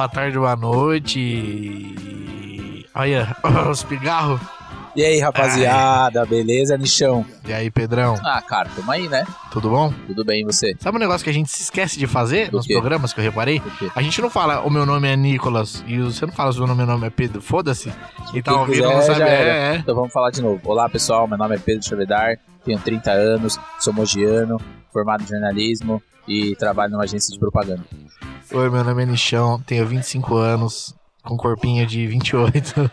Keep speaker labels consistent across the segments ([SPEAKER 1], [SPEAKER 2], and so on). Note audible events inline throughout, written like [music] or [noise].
[SPEAKER 1] boa tarde, boa noite. Olha, [laughs] os pigarros.
[SPEAKER 2] E aí, rapaziada, beleza, Nichão?
[SPEAKER 1] E aí, Pedrão?
[SPEAKER 2] Ah, cara, tamo aí, né?
[SPEAKER 1] Tudo bom?
[SPEAKER 2] Tudo bem, e você?
[SPEAKER 1] Sabe um negócio que a gente se esquece de fazer
[SPEAKER 2] Do
[SPEAKER 1] nos
[SPEAKER 2] quê?
[SPEAKER 1] programas que eu reparei? A gente não fala o meu nome é Nicolas e você não fala o seu nome, meu nome é Pedro. Foda-se. Quem tá ouvindo não sabe. É, é.
[SPEAKER 2] Então vamos falar de novo. Olá, pessoal, meu nome é Pedro Chavedar, tenho 30 anos, sou mogiano, formado em jornalismo e trabalho numa agência de propaganda.
[SPEAKER 1] Oi, meu nome é Nichão, tenho 25 anos, com corpinho de 28,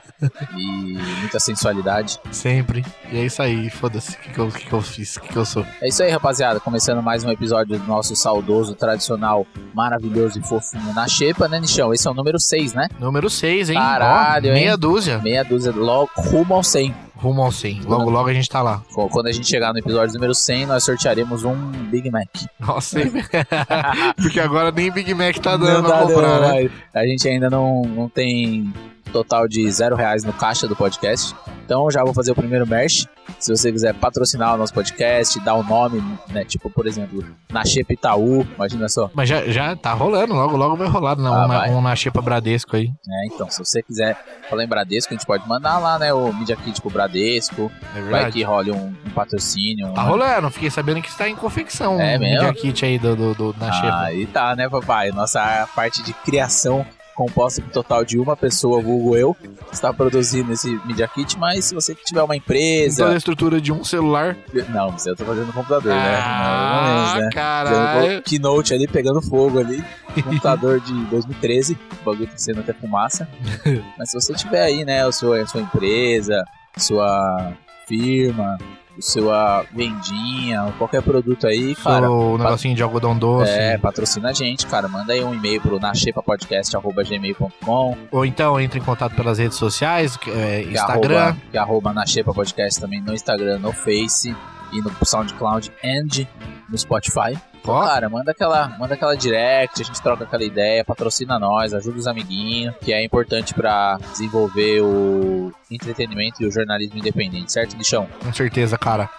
[SPEAKER 2] E muita sensualidade.
[SPEAKER 1] sempre. E é isso aí, foda-se. O que, que, eu, que, que eu fiz? O que, que eu sou?
[SPEAKER 2] É isso aí, rapaziada. Começando mais um episódio do nosso saudoso, tradicional, maravilhoso e fofinho na Xepa, né, Nichão? Esse é o número 6, né?
[SPEAKER 1] Número 6, hein?
[SPEAKER 2] Caralho,
[SPEAKER 1] Ó, meia
[SPEAKER 2] hein?
[SPEAKER 1] dúzia.
[SPEAKER 2] Meia dúzia, logo rumo ao 100.
[SPEAKER 1] Rumo ao 100. Logo, logo a gente tá lá.
[SPEAKER 2] Qu- Quando a gente chegar no episódio número 100, nós sortearemos um Big Mac.
[SPEAKER 1] Nossa? [laughs] [laughs] Porque agora nem Big Mac tá dando
[SPEAKER 2] Não
[SPEAKER 1] pra comprar, né?
[SPEAKER 2] A gente ainda não, não tem total de zero reais no caixa do podcast. Então já vou fazer o primeiro merch. Se você quiser patrocinar o nosso podcast, dar o nome, né? Tipo, por exemplo, na Xepa Itaú, imagina só.
[SPEAKER 1] Mas já, já tá rolando, logo, logo vai rolar né?
[SPEAKER 2] Ah,
[SPEAKER 1] um, na,
[SPEAKER 2] vai.
[SPEAKER 1] um na Xepa Bradesco aí.
[SPEAKER 2] né? Então, se você quiser falar em Bradesco, a gente pode mandar lá, né? O Media Kit pro Bradesco.
[SPEAKER 1] É
[SPEAKER 2] Vai
[SPEAKER 1] verdade.
[SPEAKER 2] que role um, um patrocínio.
[SPEAKER 1] Tá
[SPEAKER 2] né?
[SPEAKER 1] rolando, fiquei sabendo que está em confecção
[SPEAKER 2] É
[SPEAKER 1] um
[SPEAKER 2] mesmo?
[SPEAKER 1] Media Kit aí do, do, do- na
[SPEAKER 2] Ah,
[SPEAKER 1] Xepa.
[SPEAKER 2] aí tá, né, papai? Nossa parte de criação composta por total de uma pessoa, vulgo eu, está produzindo esse Media Kit, mas se você tiver uma empresa...
[SPEAKER 1] toda a estrutura de um celular.
[SPEAKER 2] Não, mas eu tô fazendo no computador, né? Ou
[SPEAKER 1] Ah,
[SPEAKER 2] menos, né?
[SPEAKER 1] caralho.
[SPEAKER 2] Keynote ali, pegando fogo ali. Computador de 2013. O bagulho tá sendo até fumaça. [laughs] Mas se você tiver aí, né, a sua, a sua empresa, sua firma, a sua vendinha, ou qualquer produto aí, cara...
[SPEAKER 1] Seu negocinho de algodão doce.
[SPEAKER 2] É, patrocina a gente, cara. Manda aí um e-mail pro nachepapodcast.gmail.com
[SPEAKER 1] Ou então entre em contato pelas redes sociais, é
[SPEAKER 2] que
[SPEAKER 1] Instagram.
[SPEAKER 2] arroba, que arroba Nachepa Podcast também no Instagram, no Face e no SoundCloud and no Spotify.
[SPEAKER 1] Ó,
[SPEAKER 2] Cara, manda aquela, manda aquela direct, a gente troca aquela ideia, patrocina nós, ajuda os amiguinhos, que é importante pra desenvolver o entretenimento e o jornalismo independente, certo, Lixão?
[SPEAKER 1] com certeza, cara.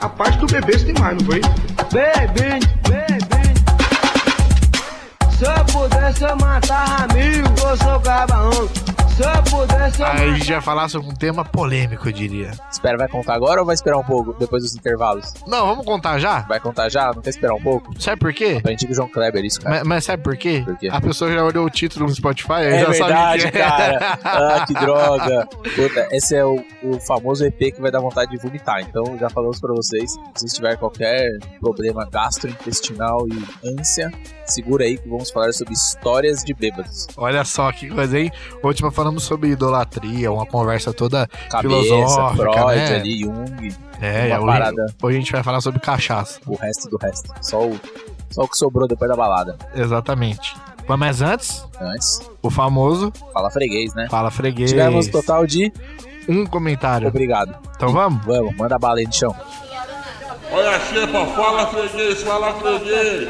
[SPEAKER 3] A parte do bebê você tem mais, não foi?
[SPEAKER 4] Bebê, bebê. Se eu pudesse, eu matava mil. Eu sou cabarão.
[SPEAKER 1] Aí a gente vai falar sobre um tema polêmico, eu diria.
[SPEAKER 2] Espera, vai contar agora ou vai esperar um pouco, depois dos intervalos?
[SPEAKER 1] Não, vamos contar já?
[SPEAKER 2] Vai contar já? Não quer esperar um pouco?
[SPEAKER 1] Sabe por quê?
[SPEAKER 2] Aprendi com o João Kleber isso, cara.
[SPEAKER 1] Mas, mas sabe por quê?
[SPEAKER 2] Por quê?
[SPEAKER 1] A pessoa já olhou o título no Spotify, aí
[SPEAKER 2] É
[SPEAKER 1] já
[SPEAKER 2] verdade,
[SPEAKER 1] sabe o que é.
[SPEAKER 2] cara. [laughs] Ah, que droga. Puta, esse é o, o famoso EP que vai dar vontade de vomitar. Então, já falamos pra vocês. Se tiverem qualquer problema gastrointestinal e ânsia, segura aí que vamos falar sobre histórias de bêbados.
[SPEAKER 1] Olha só que coisa, hein? Última falamos sobre idolatria, uma conversa toda.
[SPEAKER 2] Cabeça,
[SPEAKER 1] Filosófica,
[SPEAKER 2] Freud
[SPEAKER 1] né?
[SPEAKER 2] ali, Jung,
[SPEAKER 1] É,
[SPEAKER 2] Uma
[SPEAKER 1] hoje,
[SPEAKER 2] parada.
[SPEAKER 1] hoje a gente vai falar sobre cachaça.
[SPEAKER 2] o resto do resto. Só o, só o que sobrou depois da balada.
[SPEAKER 1] Exatamente. Mas antes,
[SPEAKER 2] Antes,
[SPEAKER 1] o famoso
[SPEAKER 2] fala freguês, né?
[SPEAKER 1] Fala Freguês.
[SPEAKER 2] Tivemos total de
[SPEAKER 1] Um comentário.
[SPEAKER 2] obrigado.
[SPEAKER 1] Então vamos?
[SPEAKER 2] Vamos, manda bala aí no chão.
[SPEAKER 5] Olha a xepa, fala freguês, fala freguês.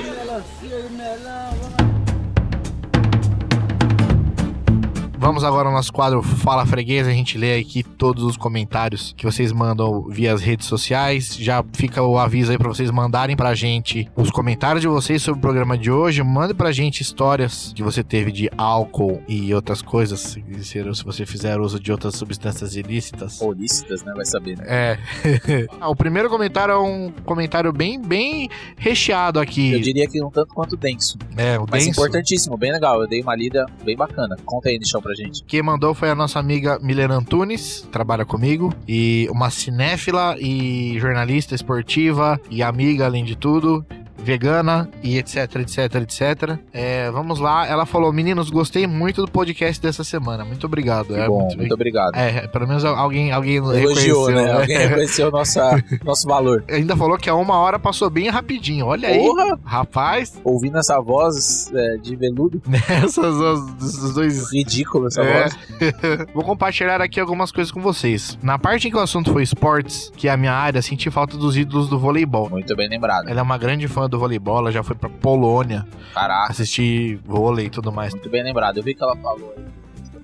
[SPEAKER 1] Vamos agora ao nosso quadro Fala Freguês. A gente lê aqui todos os comentários que vocês mandam via as redes sociais. Já fica o aviso aí pra vocês mandarem pra gente os comentários de vocês sobre o programa de hoje. Mande pra gente histórias que você teve de álcool e outras coisas. Se você fizer uso de outras substâncias ilícitas.
[SPEAKER 2] Ou lícitas, né? Vai saber, né?
[SPEAKER 1] É. [laughs] Ah, o primeiro comentário é um comentário bem, bem recheado
[SPEAKER 2] Eu
[SPEAKER 1] aqui.
[SPEAKER 2] diria que um tanto quanto denso.
[SPEAKER 1] É, o
[SPEAKER 2] Mas
[SPEAKER 1] denso.
[SPEAKER 2] importantíssimo, bem legal. Eu dei uma lida bem bacana. Conta aí, Nichão, pra gente.
[SPEAKER 1] Quem mandou foi a nossa amiga Milena Antunes, trabalha comigo, e uma cinéfila e jornalista esportiva e amiga, além de tudo. Vegana e etc, etc, etc. É, vamos lá. Ela falou: Meninos, gostei muito do podcast dessa semana. Muito obrigado. É,
[SPEAKER 2] bom,
[SPEAKER 1] muito,
[SPEAKER 2] muito obrigado.
[SPEAKER 1] é, pelo menos alguém, alguém
[SPEAKER 2] Elogiou,
[SPEAKER 1] reconheceu,
[SPEAKER 2] né? Alguém reconheceu nossa, [laughs] nosso valor.
[SPEAKER 1] Ainda falou que a uma hora passou bem rapidinho. Olha aí,
[SPEAKER 2] Porra!
[SPEAKER 1] rapaz,
[SPEAKER 2] Ouvindo essa voz é, de veludo, [laughs]
[SPEAKER 1] essas os, os dois
[SPEAKER 2] ridículo essa
[SPEAKER 1] É.
[SPEAKER 2] voz. [laughs]
[SPEAKER 1] Vou compartilhar aqui algumas coisas com vocês. Na parte em que o assunto foi esportes, que é a minha área, senti falta dos ídolos do voleibol.
[SPEAKER 2] Muito bem lembrado.
[SPEAKER 1] Ela é uma grande fã do voleibol, ela já foi pra Polônia
[SPEAKER 2] Caraca,
[SPEAKER 1] assistir vôlei e tudo mais.
[SPEAKER 2] muito bem lembrado. Eu vi que ela falou aí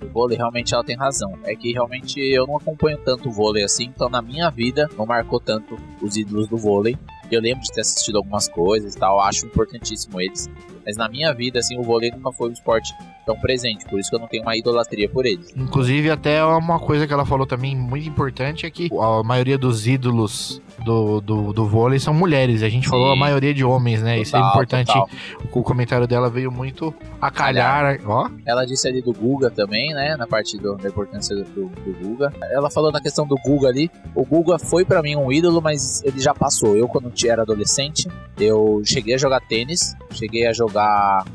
[SPEAKER 2] o vôlei, realmente ela tem razão. É que realmente eu não acompanho tanto o vôlei assim, então na minha vida não marcou tanto os ídolos do vôlei. Eu lembro de ter assistido algumas coisas e tal, acho importantíssimo eles. Mas na minha vida, assim, o vôlei nunca foi um esporte tão presente, por isso que eu não tenho uma idolatria por eles.
[SPEAKER 1] Inclusive, até uma coisa que ela falou também muito importante é que a maioria dos ídolos do, do, do vôlei são mulheres. A gente
[SPEAKER 2] Sim.
[SPEAKER 1] falou a maioria de homens, né? Isso é
[SPEAKER 2] Total,
[SPEAKER 1] importante.
[SPEAKER 2] total.
[SPEAKER 1] O comentário dela veio muito a calhar. Ó,
[SPEAKER 2] Ela disse ali do Guga também, né? Na parte do- da importância do, do, do Guga. Ela falou na questão do Guga ali. O Guga foi pra mim um ídolo, mas ele já passou. Eu, quando era adolescente, eu cheguei a jogar tênis. Cheguei a jogar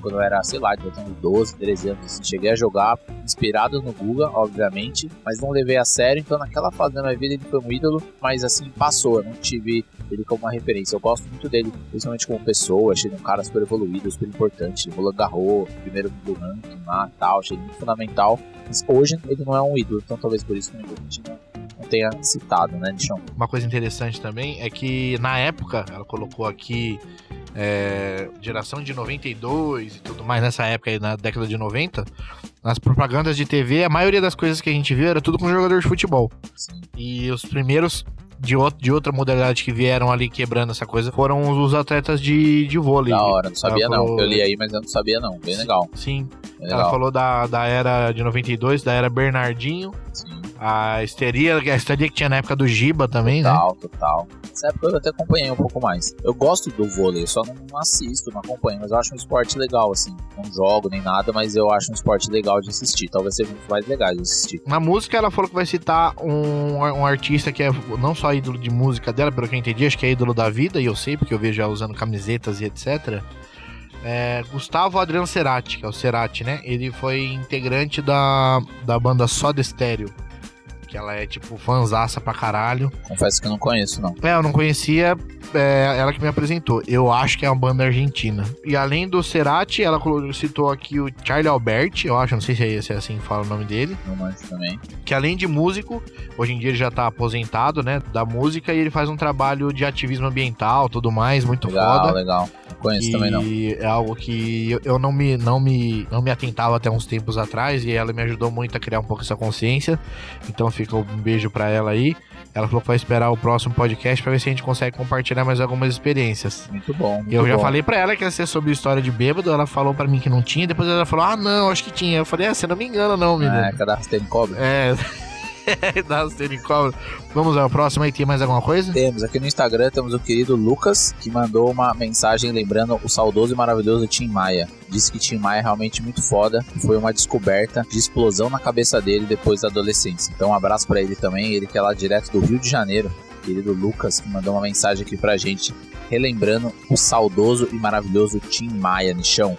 [SPEAKER 2] quando eu era, sei lá, uns 12, 13 anos. Assim, cheguei a jogar inspirado no Guga, obviamente. Mas não levei a sério. Então, naquela fase da minha vida, ele foi um ídolo. Mas assim, passou. Eu não tive ele como uma referência. Eu gosto muito dele, principalmente como pessoa. Achei ele um cara super evoluído, super importante. Roland Garros, primeiro do ranking lá tal. Achei muito fundamental. Mas hoje ele não é um ídolo, então talvez por isso que a gente não, tenha citado, né, Nichão?
[SPEAKER 1] uma coisa interessante também é que na época, ela colocou aqui é, geração de 92 e tudo mais, nessa época aí, na década de 90, nas propagandas de TV, a maioria das coisas que a gente viu era tudo com jogador de futebol.
[SPEAKER 2] Sim.
[SPEAKER 1] E os primeiros de, outro, de outra modalidade que vieram ali quebrando essa coisa foram os atletas de, de vôlei.
[SPEAKER 2] Da hora, não sabia
[SPEAKER 1] Ela
[SPEAKER 2] não.
[SPEAKER 1] falou-
[SPEAKER 2] Eu li aí, mas eu não sabia não. Bem legal.
[SPEAKER 1] Sim,
[SPEAKER 2] Bem
[SPEAKER 1] ela
[SPEAKER 2] legal.
[SPEAKER 1] falou da, da era de 92, da era Bernardinho,
[SPEAKER 2] Sim,
[SPEAKER 1] a histeria, a histeria que tinha na época do Giba também, né?
[SPEAKER 2] total, total. Nessa época eu até acompanhei um pouco mais. Eu gosto do vôlei, só não assisto, não acompanho, mas eu acho um esporte legal, assim. Não jogo nem nada, mas eu acho um esporte legal de assistir. Talvez seja um dos mais legais de assistir.
[SPEAKER 1] Na música, ela falou que vai citar um, um artista que é não só ídolo de música dela, pelo que eu entendi, acho que é ídolo da vida, e eu sei, porque eu vejo ela usando camisetas e etc. É Gustavo Adriano Cerati, que é o Cerati, né? Ele foi integrante da, da banda Soda Stereo, que ela é, tipo, fanzaça pra caralho.
[SPEAKER 2] Confesso que eu não conheço, não.
[SPEAKER 1] É, eu não conhecia, é, ela que me apresentou. Eu acho que é uma banda argentina. E além do Cerati, ela citou aqui o Charlie Alberti, eu acho, não sei se é, é assim que fala o nome dele
[SPEAKER 2] Não manjo também.
[SPEAKER 1] que além de músico, hoje em dia ele já tá aposentado, né, da música e ele faz um trabalho de ativismo ambiental, tudo mais, muito
[SPEAKER 2] Legal,
[SPEAKER 1] foda.
[SPEAKER 2] legal. Não conheço
[SPEAKER 1] E
[SPEAKER 2] também não.
[SPEAKER 1] é algo que eu, eu não me não me não me atentava até uns tempos atrás e ela me ajudou muito a criar um pouco essa consciência. Então fica um beijo pra ela aí. Ela falou que vai esperar o próximo podcast pra ver se a gente consegue compartilhar mais algumas experiências.
[SPEAKER 2] Muito bom. Muito
[SPEAKER 1] Eu já
[SPEAKER 2] bom.
[SPEAKER 1] falei pra ela que ia ser sobre história de bêbado, ela falou pra mim que não tinha, depois ela falou: "Ah, não, acho que tinha". Eu falei: "Ah, você não me engana não, menino".
[SPEAKER 2] É, cadastro tem cobra.
[SPEAKER 1] É. [laughs] Os tênis cobra. Vamos ao próximo aí, tem mais alguma coisa?
[SPEAKER 2] Temos aqui no Instagram, temos o querido Lucas, que mandou uma mensagem lembrando o saudoso e maravilhoso Tim Maia. Disse que Tim Maia é realmente muito foda, foi uma descoberta de explosão na cabeça dele depois da adolescência. Então um abraço pra ele também, ele que é lá direto do Rio de Janeiro, querido Lucas, que mandou uma mensagem aqui pra gente, relembrando o saudoso e maravilhoso Tim Maia, Nichão.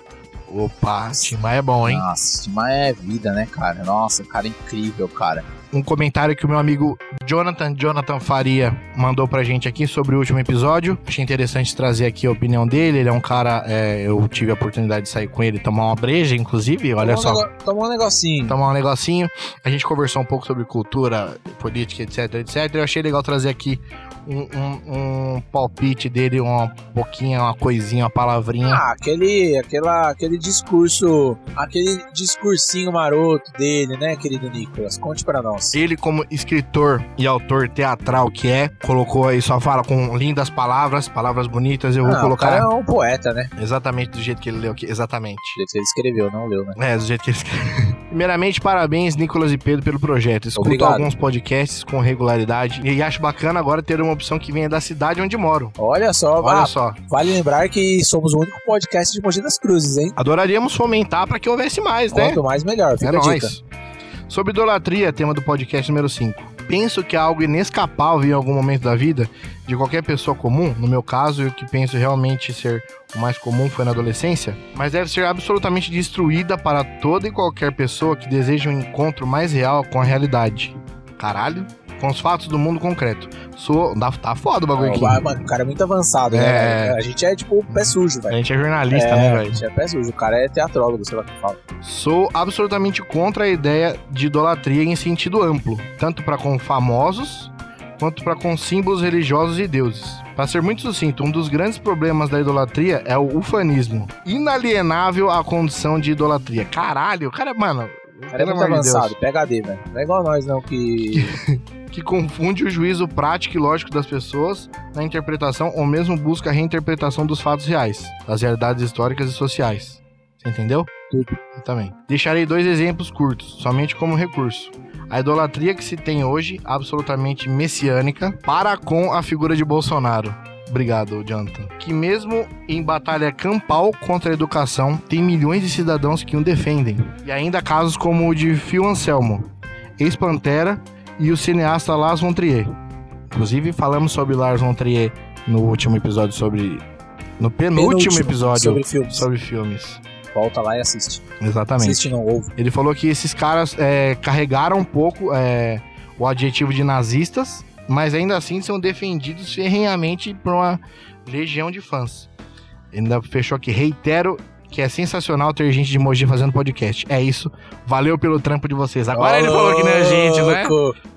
[SPEAKER 1] Opa, Tim Maia é bom, hein?
[SPEAKER 2] Nossa, Tim Maia é vida, né, cara? Nossa, cara incrível, cara.
[SPEAKER 1] Um comentário que o meu amigo Jonathan Jonathan Faria mandou pra gente aqui sobre o último episódio. Achei interessante trazer aqui a opinião dele. Ele é um cara, é, eu tive a oportunidade de sair com ele, tomar uma breja, inclusive. Olha
[SPEAKER 2] Tomou
[SPEAKER 1] só.
[SPEAKER 2] Um nego- tomou um negocinho.
[SPEAKER 1] tomar um negocinho. A gente conversou um pouco sobre cultura, política, etc, etc. Eu achei legal trazer aqui um, um- um palpite dele, uma pouquinho, uma coisinha, uma palavrinha.
[SPEAKER 2] Ah, aquele, aquela, aquele discurso, aquele discursinho maroto dele, né, querido Nicolas? Conte pra nós.
[SPEAKER 1] Ele, como escritor e autor teatral que é, colocou aí só fala com lindas palavras, palavras bonitas. Eu vou
[SPEAKER 2] Ah, o
[SPEAKER 1] colocar
[SPEAKER 2] cara é um poeta, né?
[SPEAKER 1] exatamente do jeito que ele leu aqui. Exatamente.
[SPEAKER 2] Do jeito que ele escreveu, não leu, né?
[SPEAKER 1] É, do jeito que ele escreveu. [laughs] Primeiramente, parabéns, Nicolas e Pedro, pelo projeto. Escuto
[SPEAKER 2] Obrigado.
[SPEAKER 1] alguns podcasts com regularidade e acho bacana agora ter uma opção que venha da cidade onde moro.
[SPEAKER 2] Olha só,
[SPEAKER 1] Olha
[SPEAKER 2] ah,
[SPEAKER 1] só.
[SPEAKER 2] vale lembrar que somos o único podcast de Mogi das Cruzes, hein?
[SPEAKER 1] Adoraríamos fomentar para que houvesse mais, né?
[SPEAKER 2] Quanto mais melhor, fica
[SPEAKER 1] É
[SPEAKER 2] a dica.
[SPEAKER 1] Sobre idolatria, tema do podcast número 5. Penso que é algo inescapável em algum momento da vida de qualquer pessoa comum, no meu caso, e o que penso realmente ser o mais comum foi na adolescência, mas deve ser absolutamente destruída para toda e qualquer pessoa que deseja um encontro mais real com a realidade. Caralho? Com os fatos do mundo concreto. Sou. Tá, tá foda o bagulho aqui.
[SPEAKER 2] Mano, o cara é muito avançado,
[SPEAKER 1] É.
[SPEAKER 2] né? A gente é tipo pé sujo,
[SPEAKER 1] A
[SPEAKER 2] velho.
[SPEAKER 1] gente é jornalista,
[SPEAKER 2] é,
[SPEAKER 1] né,
[SPEAKER 2] a
[SPEAKER 1] velho?
[SPEAKER 2] gente é pé sujo. O cara é teatrólogo, sei lá o que fala.
[SPEAKER 1] Sou absolutamente contra a ideia de idolatria em sentido amplo, tanto para com famosos quanto para com símbolos religiosos e deuses. Para ser muito sucinto, um dos grandes problemas da idolatria é o ufanismo, inalienável à condição de idolatria. Caralho, o cara, mano,
[SPEAKER 2] O cara é muito avançado,
[SPEAKER 1] Deus.
[SPEAKER 2] PHD, velho. Não é igual nós, não, que. [laughs]
[SPEAKER 1] que confunde o juízo prático e lógico das pessoas na interpretação ou mesmo busca a reinterpretação dos fatos reais, das realidades históricas e sociais. Você entendeu?
[SPEAKER 2] Tudo.
[SPEAKER 1] Eu também. Deixarei dois exemplos curtos, somente como recurso. A idolatria que se tem hoje, absolutamente messiânica, para com a figura de Bolsonaro. Obrigado, Jonathan. Que mesmo em batalha campal contra a educação, tem milhões de cidadãos que o defendem. E ainda casos como o de Phil Anselmo, ex-Pantera, e o cineasta Lars von Trier. Inclusive, falamos sobre Lars von Trier no último episódio sobre... No penúltimo,
[SPEAKER 2] Penúltimo,
[SPEAKER 1] episódio
[SPEAKER 2] sobre filmes.
[SPEAKER 1] sobre filmes.
[SPEAKER 2] Volta lá e assiste.
[SPEAKER 1] Exatamente.
[SPEAKER 2] Assiste não ouve.
[SPEAKER 1] Ele falou que esses caras é, carregaram um pouco é, o adjetivo de nazistas, mas ainda assim são defendidos ferrenhamente por uma legião de fãs. Ele ainda fechou aqui, reitero que é sensacional ter gente de Mogi fazendo podcast. É isso. Valeu pelo trampo de vocês. Agora ele falou que não é gente, né?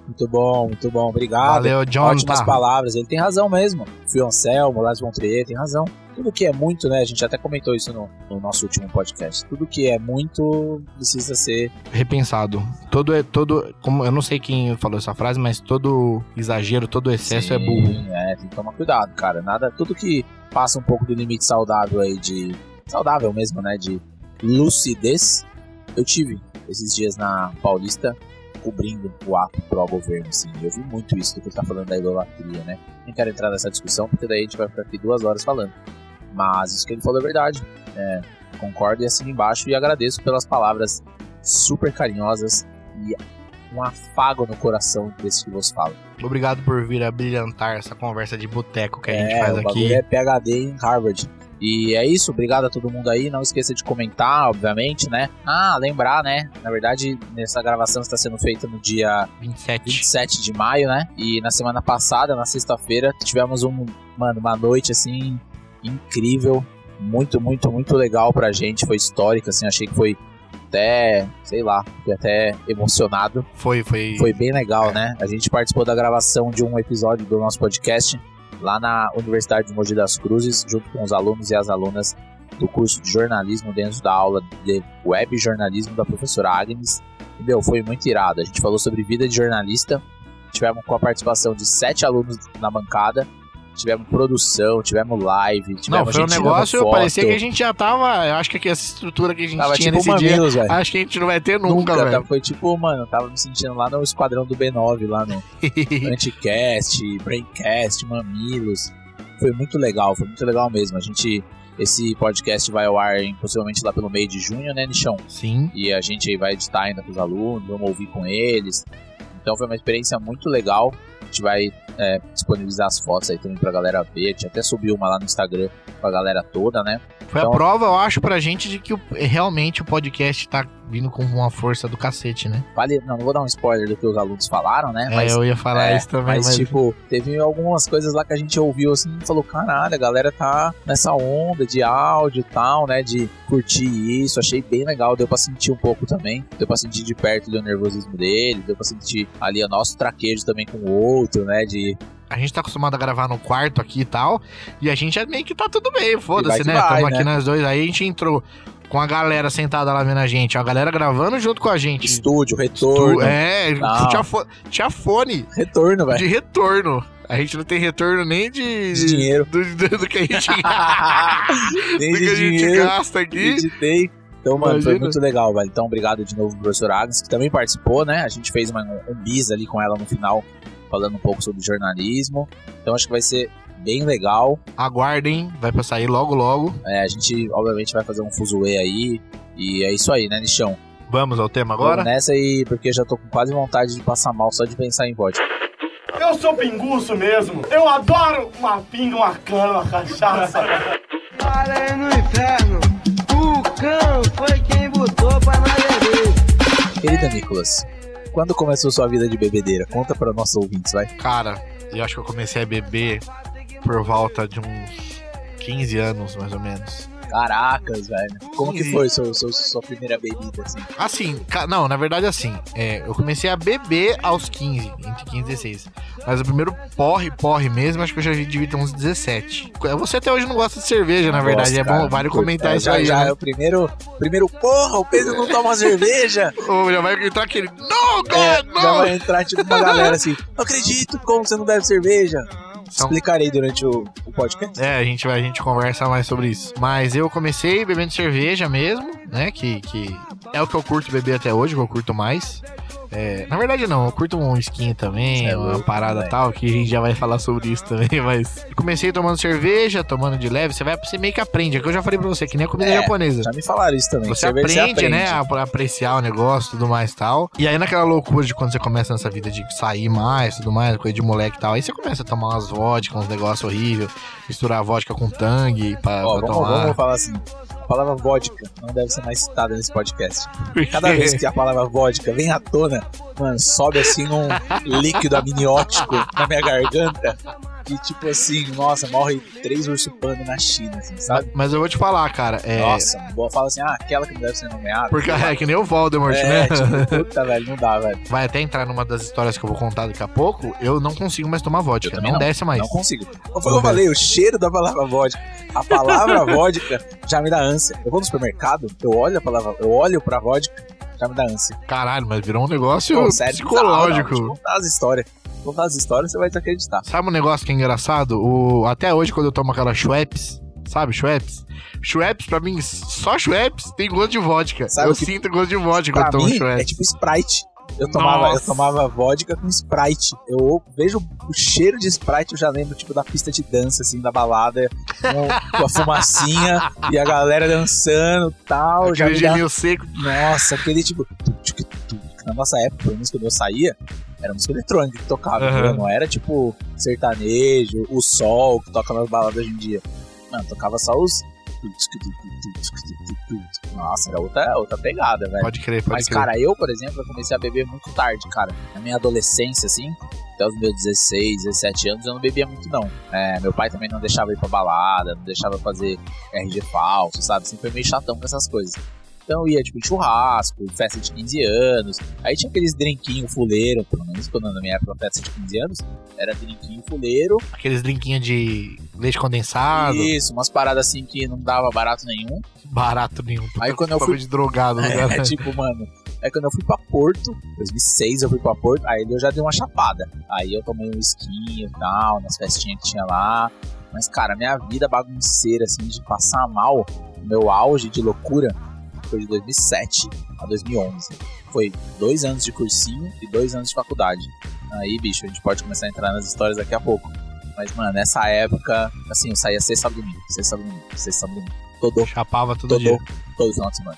[SPEAKER 2] Muito bom, muito bom. Obrigado.
[SPEAKER 1] Valeu, John.
[SPEAKER 2] Ótimas
[SPEAKER 1] Tá.
[SPEAKER 2] palavras. Ele tem razão mesmo. Fio Anselmo, Lars von Trier, tem razão. Tudo que é muito, né? A gente até comentou isso no, no nosso último podcast. Tudo que é muito precisa ser.
[SPEAKER 1] Repensado. Todo é todo, como eu não sei quem falou essa frase, mas todo exagero, todo excesso é burro.
[SPEAKER 2] Sim, É, tem que tomar cuidado, cara. Nada, tudo que passa um pouco do limite saudável aí de. Saudável mesmo, né? De lucidez. Eu tive esses dias na Paulista cobrindo o ato pro governo, assim. Eu vi muito isso do que ele tá falando da idolatria, né? Nem quero entrar nessa discussão, porque daí a gente vai ficar aqui duas horas falando. Mas isso que ele falou é verdade. É, concordo e assino embaixo e agradeço pelas palavras super carinhosas e um afago no coração desse que vos fala.
[SPEAKER 1] Obrigado por vir a brilhantar essa conversa de boteco que a gente
[SPEAKER 2] é,
[SPEAKER 1] faz
[SPEAKER 2] o
[SPEAKER 1] aqui.
[SPEAKER 2] é PHD em Harvard. E é isso, obrigado a todo mundo aí. Não esqueça de comentar, obviamente, né? Ah, lembrar, né? Na verdade, nessa gravação está sendo feita no dia
[SPEAKER 1] 27.
[SPEAKER 2] 27 de maio, né? E na semana passada, na sexta-feira, tivemos um, mano, uma noite assim incrível, muito, muito, muito legal pra gente, foi histórica, assim, achei que foi até, sei lá, fiquei até emocionado.
[SPEAKER 1] Foi, foi.
[SPEAKER 2] Foi bem legal, né? A gente participou da gravação de um episódio do nosso podcast lá na Universidade de Mogi das Cruzes, junto com os alunos e as alunas do curso de jornalismo dentro da aula de web jornalismo da professora Agnes. E, meu, foi muito irado. A gente falou sobre vida de jornalista. Tivemos com a participação de sete alunos na bancada. Tivemos produção, tivemos live, tivemos
[SPEAKER 1] Não, foi um negócio,
[SPEAKER 2] foto.
[SPEAKER 1] parecia que a gente já tava. Eu acho que aqui essa estrutura que a gente
[SPEAKER 2] Tava
[SPEAKER 1] tinha
[SPEAKER 2] tipo
[SPEAKER 1] nesse dia.
[SPEAKER 2] Velho.
[SPEAKER 1] Acho que a gente não vai ter nunca,
[SPEAKER 2] Nunca,
[SPEAKER 1] velho.
[SPEAKER 2] tá- foi tipo, mano, eu tava me sentindo lá no esquadrão do B9, lá no [laughs] Anticast, Braincast, Mamilos. Foi muito legal, foi muito legal mesmo. A gente. Esse podcast vai ao ar possivelmente lá pelo meio de junho, né, Nichão?
[SPEAKER 1] Sim.
[SPEAKER 2] E a gente aí vai editar ainda com os alunos, vamos ouvir com eles. Então foi uma experiência muito legal. A gente vai é, disponibilizar as fotos aí também pra galera ver. A gente até subiu uma lá no Instagram pra galera toda, né?
[SPEAKER 1] Foi
[SPEAKER 2] Então-
[SPEAKER 1] a prova, eu acho, pra gente de que realmente o podcast tá vindo com uma força do cacete, né?
[SPEAKER 2] Vale, não, não vou dar um spoiler do que os alunos falaram, né?
[SPEAKER 1] É, eu ia falar
[SPEAKER 2] é,
[SPEAKER 1] isso também,
[SPEAKER 2] Mas,
[SPEAKER 1] mas.
[SPEAKER 2] tipo, teve algumas coisas lá que a gente ouviu assim e falou: caralho, a galera tá nessa onda de áudio e tal, né? De curtir isso. Achei bem legal. Deu pra sentir um pouco também. Deu pra sentir de perto ali o nervosismo dele. Deu pra sentir ali o nosso traquejo também com o outro, né? De
[SPEAKER 1] A gente tá acostumado a gravar no quarto aqui e tal. E a gente é meio que tá tudo bem, foda-se, né?
[SPEAKER 2] vai,
[SPEAKER 1] Tamo aqui
[SPEAKER 2] né?
[SPEAKER 1] nós dois. Aí a gente entrou com a galera sentada lá vendo a gente. A galera gravando junto com a gente.
[SPEAKER 2] estúdio, retorno.
[SPEAKER 1] é,
[SPEAKER 2] Não.
[SPEAKER 1] tinha, fo- tinha fone
[SPEAKER 2] Retorno, velho.
[SPEAKER 1] de retorno. A gente não tem retorno nem de,
[SPEAKER 2] De dinheiro.
[SPEAKER 1] Do, do- do que a gente, [laughs]
[SPEAKER 2] Nem
[SPEAKER 1] do que a gente
[SPEAKER 2] dinheiro.
[SPEAKER 1] gasta aqui.
[SPEAKER 2] Então, mano, foi
[SPEAKER 1] Imagina.
[SPEAKER 2] muito legal, velho. Então, obrigado de novo, professor Agnes, que também participou, né? A gente fez uma, um bis ali com ela no final, falando um pouco sobre jornalismo. Então, acho que vai ser bem legal.
[SPEAKER 1] Aguardem, vai pra sair logo logo.
[SPEAKER 2] É, a gente, obviamente, vai fazer um fuzuê aí. E é isso aí, né, Nichão?
[SPEAKER 1] Vamos ao tema agora?
[SPEAKER 2] Vamos nessa aí, porque eu já tô com quase vontade de passar mal só de pensar em vodka.
[SPEAKER 6] Eu sou pinguço mesmo. Eu adoro uma pinga, uma cana, uma cachaça.
[SPEAKER 4] Para aí no inferno. O cão foi quem botou pra nós beber.
[SPEAKER 2] Querida Nicolas, quando começou sua vida de bebedeira? Conta para nossos ouvintes, vai.
[SPEAKER 1] Cara, eu acho que eu comecei a beber por volta de uns 15 anos, mais ou menos.
[SPEAKER 2] Caracas, velho. Como que foi seu, seu- sua primeira bebida, assim?
[SPEAKER 1] Assim, não, na verdade assim, é, eu comecei a beber aos 15, entre 15 e 16. Mas o primeiro porre, porre mesmo, acho que eu já devia ter uns 17. Você até hoje não gosta de cerveja, na verdade,
[SPEAKER 2] Nossa,
[SPEAKER 1] é
[SPEAKER 2] cara,
[SPEAKER 1] bom, vale comentar
[SPEAKER 2] É,
[SPEAKER 1] isso
[SPEAKER 2] já,
[SPEAKER 1] aí,
[SPEAKER 2] Já
[SPEAKER 1] né?
[SPEAKER 2] é o primeiro, primeiro, porra, o Pedro não toma cerveja. [laughs]
[SPEAKER 1] Ou já vai entrar aquele, não,
[SPEAKER 2] É,
[SPEAKER 1] God,
[SPEAKER 2] já
[SPEAKER 1] não!
[SPEAKER 2] vai entrar tipo uma galera assim, não acredito como você não bebe cerveja.
[SPEAKER 1] São-
[SPEAKER 2] Explicarei durante o, o podcast.
[SPEAKER 1] É, a gente vai, a gente conversa mais sobre isso. Mas eu comecei bebendo cerveja mesmo, né? Que, que é o que eu curto beber até hoje, que eu curto mais. É, na verdade, não, eu curto um skin também,
[SPEAKER 2] é
[SPEAKER 1] uma parada
[SPEAKER 2] velho.
[SPEAKER 1] tal, que a gente já vai falar sobre isso também, [laughs] mas. Comecei tomando cerveja, tomando de leve, você vai você meio que aprende, é que eu já falei pra você, que nem a comida
[SPEAKER 2] É,
[SPEAKER 1] japonesa.
[SPEAKER 2] Já me falaram isso também.
[SPEAKER 1] Você
[SPEAKER 2] cerveja
[SPEAKER 1] aprende, né, a, a apreciar o negócio e tudo mais e tal. E aí, naquela loucura de quando você começa nessa vida de sair mais, tudo mais, coisa de moleque e tal, aí você começa a tomar umas vodka, uns negócios horríveis, misturar vodka com tangue pra,
[SPEAKER 2] Ó,
[SPEAKER 1] pra
[SPEAKER 2] vamos,
[SPEAKER 1] tomar.
[SPEAKER 2] vamos falar assim. Palavra vodka não deve ser mais citada nesse podcast. Cada vez que a palavra vodka vem à tona, mano, sobe assim um líquido amniótico na minha garganta. E tipo assim, nossa, morre três urso panda na China, assim, sabe?
[SPEAKER 1] Mas eu vou te falar, cara, é.
[SPEAKER 2] Nossa, boa fala assim, ah, aquela que não deve ser nomeada.
[SPEAKER 1] Porque é que nem o Voldemort,
[SPEAKER 2] é,
[SPEAKER 1] né?
[SPEAKER 2] tipo, [laughs] puta, velho, não dá, velho.
[SPEAKER 1] Vai até entrar numa das histórias que eu vou contar daqui a pouco. Eu não consigo mais tomar
[SPEAKER 2] Eu
[SPEAKER 1] vodka. Não,
[SPEAKER 2] não.
[SPEAKER 1] desce mais.
[SPEAKER 2] Não consigo. Como que eu falei, o cheiro da palavra vodka. A palavra [laughs] vodka já me dá ânsia. Eu vou no supermercado, eu olho a palavra, eu olho pra vodka, já me dá ânsia.
[SPEAKER 1] Caralho, mas virou um negócio
[SPEAKER 2] Pô, sério,
[SPEAKER 1] psicológico.
[SPEAKER 2] Eu contar as histórias. Vou contar as histórias, você vai desacreditar.
[SPEAKER 1] Sabe um negócio que é engraçado? O... Até hoje, quando eu tomo aquela Schweppes, sabe, Schweppes? Schweppes, pra mim, só Schweppes tem gosto de vodka.
[SPEAKER 2] Sabe
[SPEAKER 1] eu
[SPEAKER 2] que-
[SPEAKER 1] sinto gosto de vodka quando
[SPEAKER 2] Pra
[SPEAKER 1] eu tomo
[SPEAKER 2] mim,
[SPEAKER 1] Schweppes.
[SPEAKER 2] é tipo Sprite. Eu tomava, eu tomava vodka com Sprite. Eu vejo o cheiro de Sprite, eu já lembro, tipo, da pista de dança, assim, da balada, com, com a [laughs] fumacinha e a galera dançando e tal. Já
[SPEAKER 1] Aquele
[SPEAKER 2] me dá
[SPEAKER 1] seco.
[SPEAKER 2] Nossa, aquele tipo. Na nossa época, pelo menos quando eu saía, era música eletrônica que tocava, entendeu? não era tipo sertanejo, o sol que toca nas baladas hoje em dia. Mano, tocava só os. Nossa, era outra, outra pegada, velho.
[SPEAKER 1] Pode crer, pode
[SPEAKER 2] Mas,
[SPEAKER 1] crer.
[SPEAKER 2] cara, eu, por exemplo, eu comecei a beber muito tarde, cara. Na minha adolescência, assim, até os meus 16, 17 anos, eu não bebia muito, não. É, meu pai também não deixava ir pra balada, não deixava fazer RG falso, sabe? Sempre foi meio chatão com essas coisas. Então eu ia, tipo, churrasco, festa de 15 anos. Aí tinha aqueles drinquinho fuleiro, pelo menos quando na minha época, festa de 15 anos, era drinquinho fuleiro.
[SPEAKER 1] Aqueles drinquinhos de leite condensado.
[SPEAKER 2] Isso, umas paradas assim que não dava barato nenhum.
[SPEAKER 1] Barato nenhum.
[SPEAKER 2] Aí quando eu fui-
[SPEAKER 1] de drogado, né?
[SPEAKER 2] É, tipo, mano. Aí quando eu fui pra Porto, 2006 eu fui pra Porto, aí eu já dei uma chapada. Aí eu tomei um esquinho e tal, nas festinhas que tinha lá. Mas, cara, minha vida bagunceira, assim, de passar mal, meu auge de loucura foi de 2007 a 2011. Foi dois anos de cursinho e dois anos de faculdade. Aí, bicho, a gente pode começar a entrar nas histórias daqui a pouco. Mas, mano, nessa época, assim, eu saía sexta, sábado, domingo, sexta, sábado, domingo, sexta, sábado, domingo. Todo,
[SPEAKER 1] Chapava todo
[SPEAKER 2] todo,
[SPEAKER 1] dia.
[SPEAKER 2] todo final de semana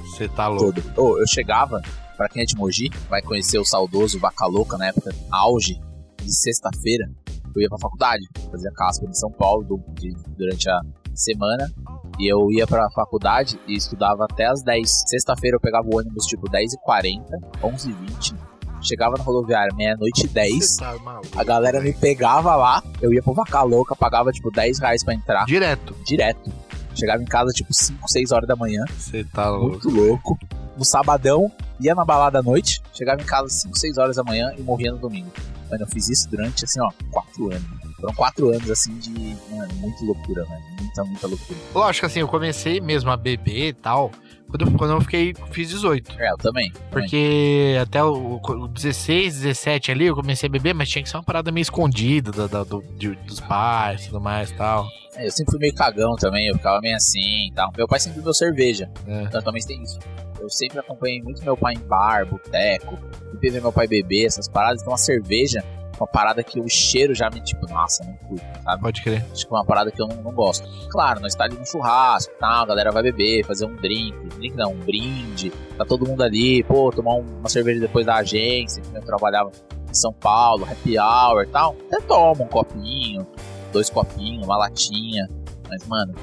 [SPEAKER 1] Você tá louco.
[SPEAKER 2] todo. Ô, eu chegava, pra quem é de Mogi, vai conhecer o saudoso Vaca Louca na época auge de sexta-feira. Eu ia pra faculdade, fazia caspa em São Paulo du- de- durante a semana. E eu ia pra faculdade e estudava até as 10. Sexta-feira eu pegava o ônibus tipo 10h40, 11h20. Chegava na rodoviária meia-noite e 10.
[SPEAKER 1] Você tá maluco.
[SPEAKER 2] A galera me pegava lá, eu ia pro Vaca Louca, pagava tipo 10 reais pra entrar,
[SPEAKER 1] Direto.
[SPEAKER 2] direto. Chegava em casa tipo 5, 6 horas da manhã
[SPEAKER 1] Você tá louco.
[SPEAKER 2] muito louco. No sabadão, ia na balada à noite, chegava em casa às 5, 6 horas da manhã e morria no domingo. Mano, eu fiz isso durante, assim, ó, 4 anos. Foram 4 anos, assim, de mano, muita loucura, velho. Muita, muita loucura.
[SPEAKER 1] Lógico, assim, eu comecei mesmo a beber e tal. Quando, eu- quando eu fiquei, fiz 18.
[SPEAKER 2] É, eu também. também.
[SPEAKER 1] Porque até o, o 16, 17 ali eu comecei a beber, mas tinha que ser uma parada meio escondida da, da- do- de- dos pais e tudo mais e tal.
[SPEAKER 2] É, eu sempre fui meio cagão também, eu ficava meio assim e tal. Meu pai sempre bebeu cerveja,
[SPEAKER 1] É.
[SPEAKER 2] então também tem isso. Eu sempre acompanhei muito meu pai em bar, boteco, sempre ver meu pai beber, essas paradas. Então a cerveja, uma parada que o cheiro já me, tipo, nossa, não curto, sabe?
[SPEAKER 1] Pode crer.
[SPEAKER 2] Acho que é uma parada que eu não, não gosto. Claro, nós tá ali no churrasco e tal, a galera vai beber, fazer um drink, drink não, um brinde, tá todo mundo ali, pô, tomar um- uma cerveja depois da agência, que eu trabalhava em São Paulo, happy hour e tal. Até toma um copinho, dois copinhos, uma latinha, mas, mano,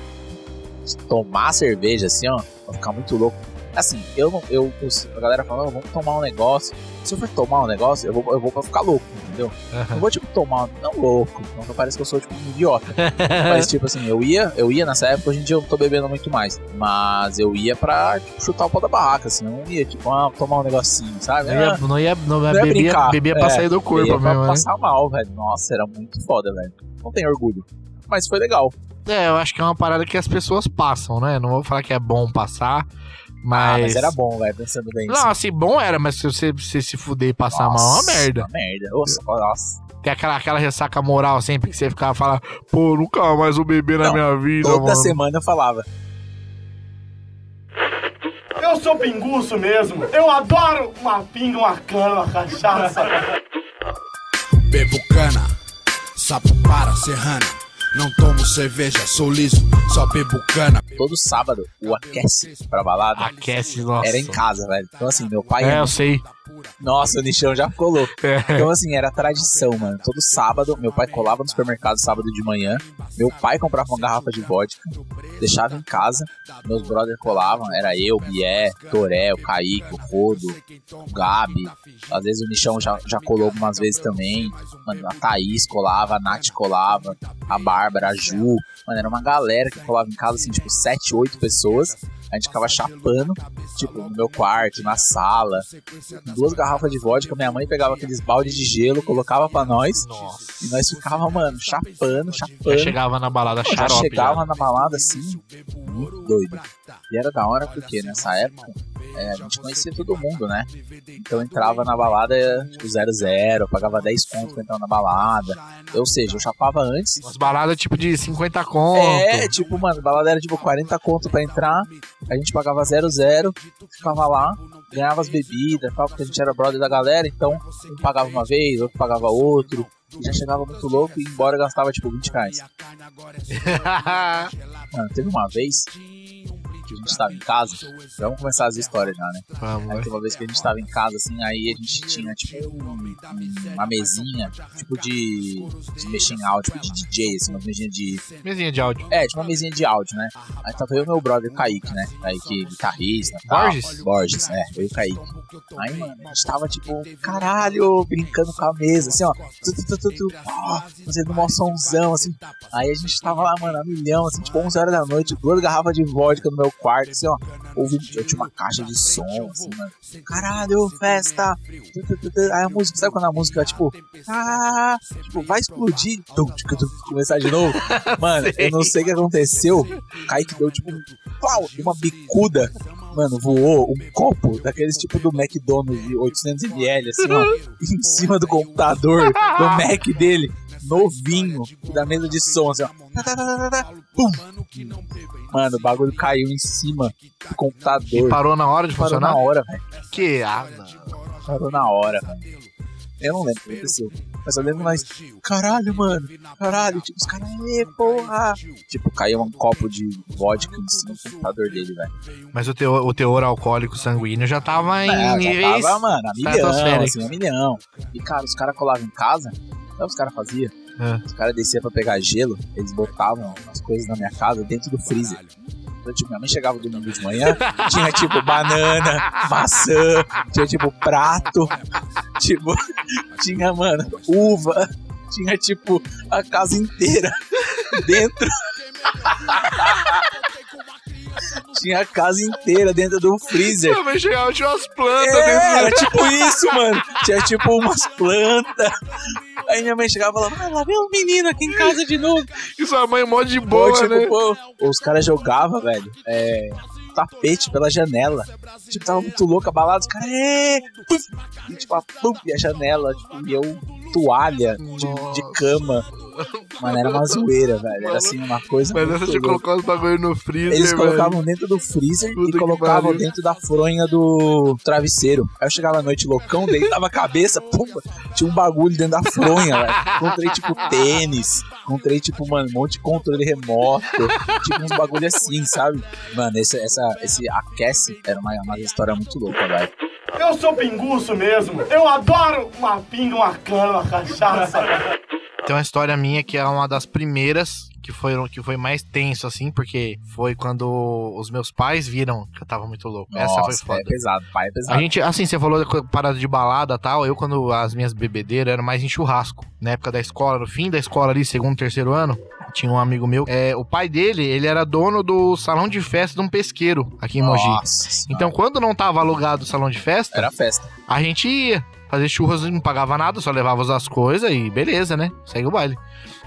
[SPEAKER 2] tomar cerveja assim, ó, vai ficar muito louco. Assim, eu não. Eu, os- a galera fala, "Não, vamos tomar um negócio. Se eu for tomar um negócio, eu vou, eu vou pra ficar louco, entendeu? Não vou, tipo, tomar. Não louco. Não parece que eu sou, tipo, um idiota. Mas, tipo assim, eu ia, eu ia nessa época, hoje em dia eu não tô bebendo muito mais. Mas eu ia pra tipo, chutar o pau da barraca, assim. Eu não ia, tipo, ah, tomar um negocinho, sabe?
[SPEAKER 1] Não ia,
[SPEAKER 2] Ah,
[SPEAKER 1] não ia, não
[SPEAKER 2] não ia
[SPEAKER 1] bebia,
[SPEAKER 2] brincar.
[SPEAKER 1] bebia pra
[SPEAKER 2] É,
[SPEAKER 1] sair do corpo
[SPEAKER 2] ia pra
[SPEAKER 1] mesmo, né?
[SPEAKER 2] passar mal, velho. Nossa, era muito foda, velho. Não tenho orgulho. Mas foi legal.
[SPEAKER 1] É, eu acho que é uma parada que as pessoas passam, né? Não vou falar que é bom passar, mas...
[SPEAKER 2] Ah, mas era bom, velho, pensando bem.
[SPEAKER 1] Não, assim, bom era, mas se você, você se fuder e passar mal é uma
[SPEAKER 2] Nossa,
[SPEAKER 1] merda.
[SPEAKER 2] Uma merda. Nossa, nossa.
[SPEAKER 1] Tem aquela, aquela ressaca moral sempre que você ficava falando, pô, nunca mais vou beber na
[SPEAKER 2] Não,
[SPEAKER 1] minha vida,
[SPEAKER 2] Toda
[SPEAKER 1] mano.
[SPEAKER 2] semana eu falava.
[SPEAKER 6] Eu sou pinguço mesmo. Eu adoro uma pinga, uma cana, uma cachaça.
[SPEAKER 7] Bebo cana, sapo para serrana. Não tomo cerveja, sou liso, só bebo cana.
[SPEAKER 2] Todo sábado, o aquece pra balada
[SPEAKER 1] Aquece, nossa.
[SPEAKER 2] era em casa, velho. Então, assim, meu pai.
[SPEAKER 1] É, eu sei.
[SPEAKER 2] Nossa, o nichão já ficou louco.
[SPEAKER 1] É.
[SPEAKER 2] Então, assim, era tradição, mano. Todo sábado, meu pai colava no supermercado sábado de manhã. Meu pai comprava uma garrafa de vodka, deixava em casa. Meus brothers colavam. Era eu, Bié, Toré, o Kaique, o Rodo, o Gabi. Às vezes o Nichão já, já colou algumas vezes também. Mano, a Thaís colava, a Nath colava, a Bárbara, a Ju. Mano, era uma galera que colava em casa, assim, tipo, 7, 8 pessoas. A gente ficava chapando, tipo, no meu quarto, na sala. Duas garrafas de vodka, minha mãe pegava aqueles baldes de gelo, colocava pra nós.
[SPEAKER 1] Nossa.
[SPEAKER 2] E nós ficava, mano, chapando,
[SPEAKER 1] Já
[SPEAKER 2] chapando.
[SPEAKER 1] chegava na balada
[SPEAKER 2] Já
[SPEAKER 1] xarope.
[SPEAKER 2] chegava
[SPEAKER 1] já.
[SPEAKER 2] na balada assim, muito doido. E era da hora porque nessa época é, a gente conhecia todo mundo, né? Então entrava na balada, tipo, 00, pagava 10 conto pra entrar na balada. Ou seja, eu chapava antes.
[SPEAKER 1] Umas baladas tipo de 50 conto.
[SPEAKER 2] É, tipo, mano, balada era tipo 40 conto pra entrar, a gente pagava 00, ficava lá, ganhava as bebidas e tal, porque a gente era brother da galera, então um pagava uma vez, outro pagava outro. E já chegava muito louco e embora gastava tipo 20 reais. [laughs] Mano, teve uma vez que a gente tava em casa. Vamos começar as histórias já, né?
[SPEAKER 1] Vamos,
[SPEAKER 2] Aí uma vez que a gente tava em casa, assim, aí a gente tinha, tipo, um- um- uma mesinha, tipo de, de mexer em áudio, tipo de DJ, assim, uma mesinha de.
[SPEAKER 1] Mesinha de áudio.
[SPEAKER 2] É, tipo uma mesinha de áudio, né? Aí tava eu e meu brother Kaique, né? Kaique, guitarrista.
[SPEAKER 1] Borges?
[SPEAKER 2] Borges, é, eu e o Kaique. Aí, mano, a gente tava, tipo, caralho, brincando com a mesa, assim, ó. Tu, tu, tu, tu, tu, ó, fazendo um somzão, assim. Aí a gente tava lá, mano, a milhão, assim, tipo, 11 horas da noite, duas garrafas de vodka no meu quarto, assim, ó. Ouvindo, eu tinha uma caixa de som, assim, mano. Caralho, festa! Aí a música, sabe quando a música, tipo, ah, tipo, vai explodir? Tum, tum, tum, começar de novo. [laughs] Mano, eu não sei o que aconteceu. Kaique deu, tipo, pau, uma bicuda. Mano, voou um copo daqueles tipo do McDonald's de 800ml, assim, ó, em cima do computador do Mac dele, novinho, da mesa de som, assim, ó. Pum! Mano, o bagulho caiu em cima do computador.
[SPEAKER 1] E parou na hora de
[SPEAKER 2] Parou
[SPEAKER 1] funcionar?
[SPEAKER 2] na hora, velho.
[SPEAKER 1] Que? Não.
[SPEAKER 2] Parou na hora, velho. Eu não lembro o que aconteceu. Mas eu lembro nós. Caralho, mano. Caralho. Tipo, os caras. "Ê, porra. Tipo, caiu um copo de vodka em cima do computador dele, velho.
[SPEAKER 1] Mas o teor, o teor alcoólico sanguíneo já tava em
[SPEAKER 2] É, já
[SPEAKER 1] níveis.
[SPEAKER 2] tava, mano, a milhão, assim, a milhão. E, cara, os caras colavam em casa. Sabe o que os caras faziam?
[SPEAKER 1] É.
[SPEAKER 2] Os caras desciam pra pegar gelo, eles botavam as coisas na minha casa dentro do freezer. Então, tipo, minha mãe chegava domingo de manhã, tinha tipo banana, maçã, tinha tipo prato, tipo, tinha, mano, uva, tinha tipo a casa inteira dentro. Tinha a casa inteira dentro do freezer.
[SPEAKER 1] Minha mãe chegava, tinha umas plantas
[SPEAKER 2] É,
[SPEAKER 1] dentro
[SPEAKER 2] era tipo isso, mano. Tinha tipo umas plantas. Aí minha mãe chegava e falava, ah, lá vem um menino aqui em casa de novo.
[SPEAKER 1] E sua mãe mó de boa,
[SPEAKER 2] Pô, tipo,
[SPEAKER 1] né?
[SPEAKER 2] pô, os caras jogavam, velho, é, tapete pela janela. Tipo, tava muito louco a balada, os caras, é, e tipo, a, puf, e a janela, tipo, e eu, toalha de, de cama. Mano, era uma zoeira, velho. Era assim, uma coisa.
[SPEAKER 1] Mas essa de colocar os bagulho no freezer,
[SPEAKER 2] Eles
[SPEAKER 1] velho.
[SPEAKER 2] colocavam dentro do freezer e colocavam dentro da fronha do travesseiro. Aí eu chegava à noite loucão, deitava a cabeça, pumba, tinha um bagulho dentro da fronha, velho. Encontrei, tipo, tênis. Encontrei, tipo, mano, um monte de controle remoto. tipo, uns bagulho assim, sabe? Mano, esse, essa, esse aquece era uma, uma história muito louca, velho.
[SPEAKER 6] Eu sou pinguço mesmo. Eu adoro uma pinga, uma cana, uma cachaça.
[SPEAKER 1] Tem uma história minha que é uma das primeiras que foi, que foi mais tenso, assim, porque foi quando os meus pais viram que eu tava muito louco. Essa foi
[SPEAKER 2] Nossa,
[SPEAKER 1] foda.
[SPEAKER 2] É pesado, pai é pesado.
[SPEAKER 1] A gente, assim, você falou da parada de balada e tal. Eu, quando as minhas bebedeiras eram mais em churrasco. Na época da escola, no fim da escola ali, segundo, terceiro ano, tinha um amigo meu. É, o pai dele, ele era dono do salão de festa de um pesqueiro aqui em Mogi.
[SPEAKER 2] Nossa.
[SPEAKER 1] Então, quando não tava alugado o salão de festa,
[SPEAKER 2] Era festa.
[SPEAKER 1] a gente ia fazer churras, não pagava nada, só levava as coisas e beleza, né? Segue o baile.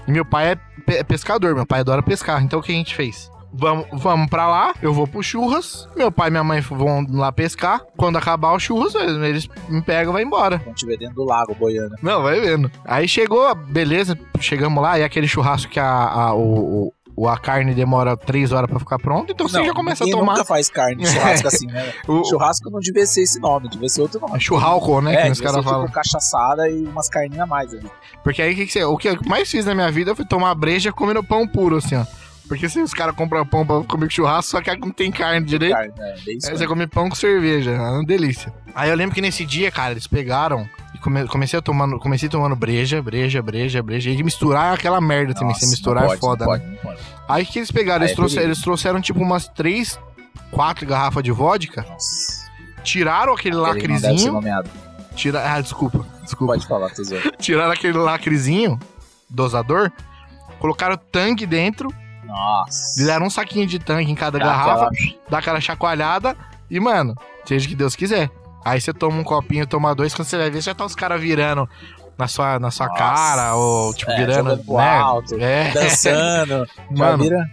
[SPEAKER 1] E meu pai é é pescador, meu pai adora pescar. Então o que a gente fez? Vamos, vamos pra lá, eu vou pro churras, meu pai e minha mãe vão lá pescar. Quando acabar o churras, eles, me pegam e vai embora.
[SPEAKER 2] Quando tiver dentro do lago boiando.
[SPEAKER 1] Não, vai vendo. Aí chegou, beleza, chegamos lá, e aquele churrasco que a, a, o, o- a carne demora três horas pra ficar pronta, então você
[SPEAKER 2] Não,
[SPEAKER 1] já começa a tomar.
[SPEAKER 2] nunca faz carne churrasco [laughs] assim, né?
[SPEAKER 1] O,
[SPEAKER 2] Churrasco não devia ser esse nome, devia ser outro nome.
[SPEAKER 1] é churralco, né?
[SPEAKER 2] É,
[SPEAKER 1] que os caras
[SPEAKER 2] ser
[SPEAKER 1] falam.
[SPEAKER 2] tipo cachaçada e umas carninhas a mais ali.
[SPEAKER 1] Porque aí o que, que você. O que eu mais fiz na minha vida foi tomar breja comendo pão puro, assim, ó. Porque se os caras compram pão pra comer com churrasco, só que não tem carne direito.
[SPEAKER 2] Carne, né? Bem isso
[SPEAKER 1] Aí
[SPEAKER 2] mesmo.
[SPEAKER 1] você come pão com cerveja, é uma delícia. Aí eu lembro que nesse dia, cara, eles pegaram e come- comecei a tomando, comecei tomando breja, breja, breja, breja, e de misturar aquela merda também,
[SPEAKER 2] Nossa,
[SPEAKER 1] você misturar é
[SPEAKER 2] pode,
[SPEAKER 1] foda,
[SPEAKER 2] não
[SPEAKER 1] né?
[SPEAKER 2] pode, pode.
[SPEAKER 1] Aí o que eles pegaram? Eles,
[SPEAKER 2] é
[SPEAKER 1] trouxeram, eles trouxeram tipo umas três, quatro garrafas de vodka,
[SPEAKER 2] Nossa.
[SPEAKER 1] tiraram aquele
[SPEAKER 2] Ele não deve ser
[SPEAKER 1] lacrezinho, tira, ah, desculpa, desculpa.
[SPEAKER 2] Pode falar, tesouro. [laughs]
[SPEAKER 1] Tiraram aquele lacrezinho, dosador, colocaram tangue dentro,
[SPEAKER 2] Nossa.
[SPEAKER 1] fizeram um saquinho de tangue em cada
[SPEAKER 2] Dá
[SPEAKER 1] garrafa, dá aquela chacoalhada e, mano, seja o que Deus quiser. Aí você toma um copinho, toma dois, quando você vai ver, já tá os caras virando na sua, na sua
[SPEAKER 2] Nossa.
[SPEAKER 1] cara, ou tipo,
[SPEAKER 2] É,
[SPEAKER 1] virando, né?
[SPEAKER 2] alto,
[SPEAKER 1] É.
[SPEAKER 2] Dançando. [laughs]
[SPEAKER 1] Mano,
[SPEAKER 2] vira.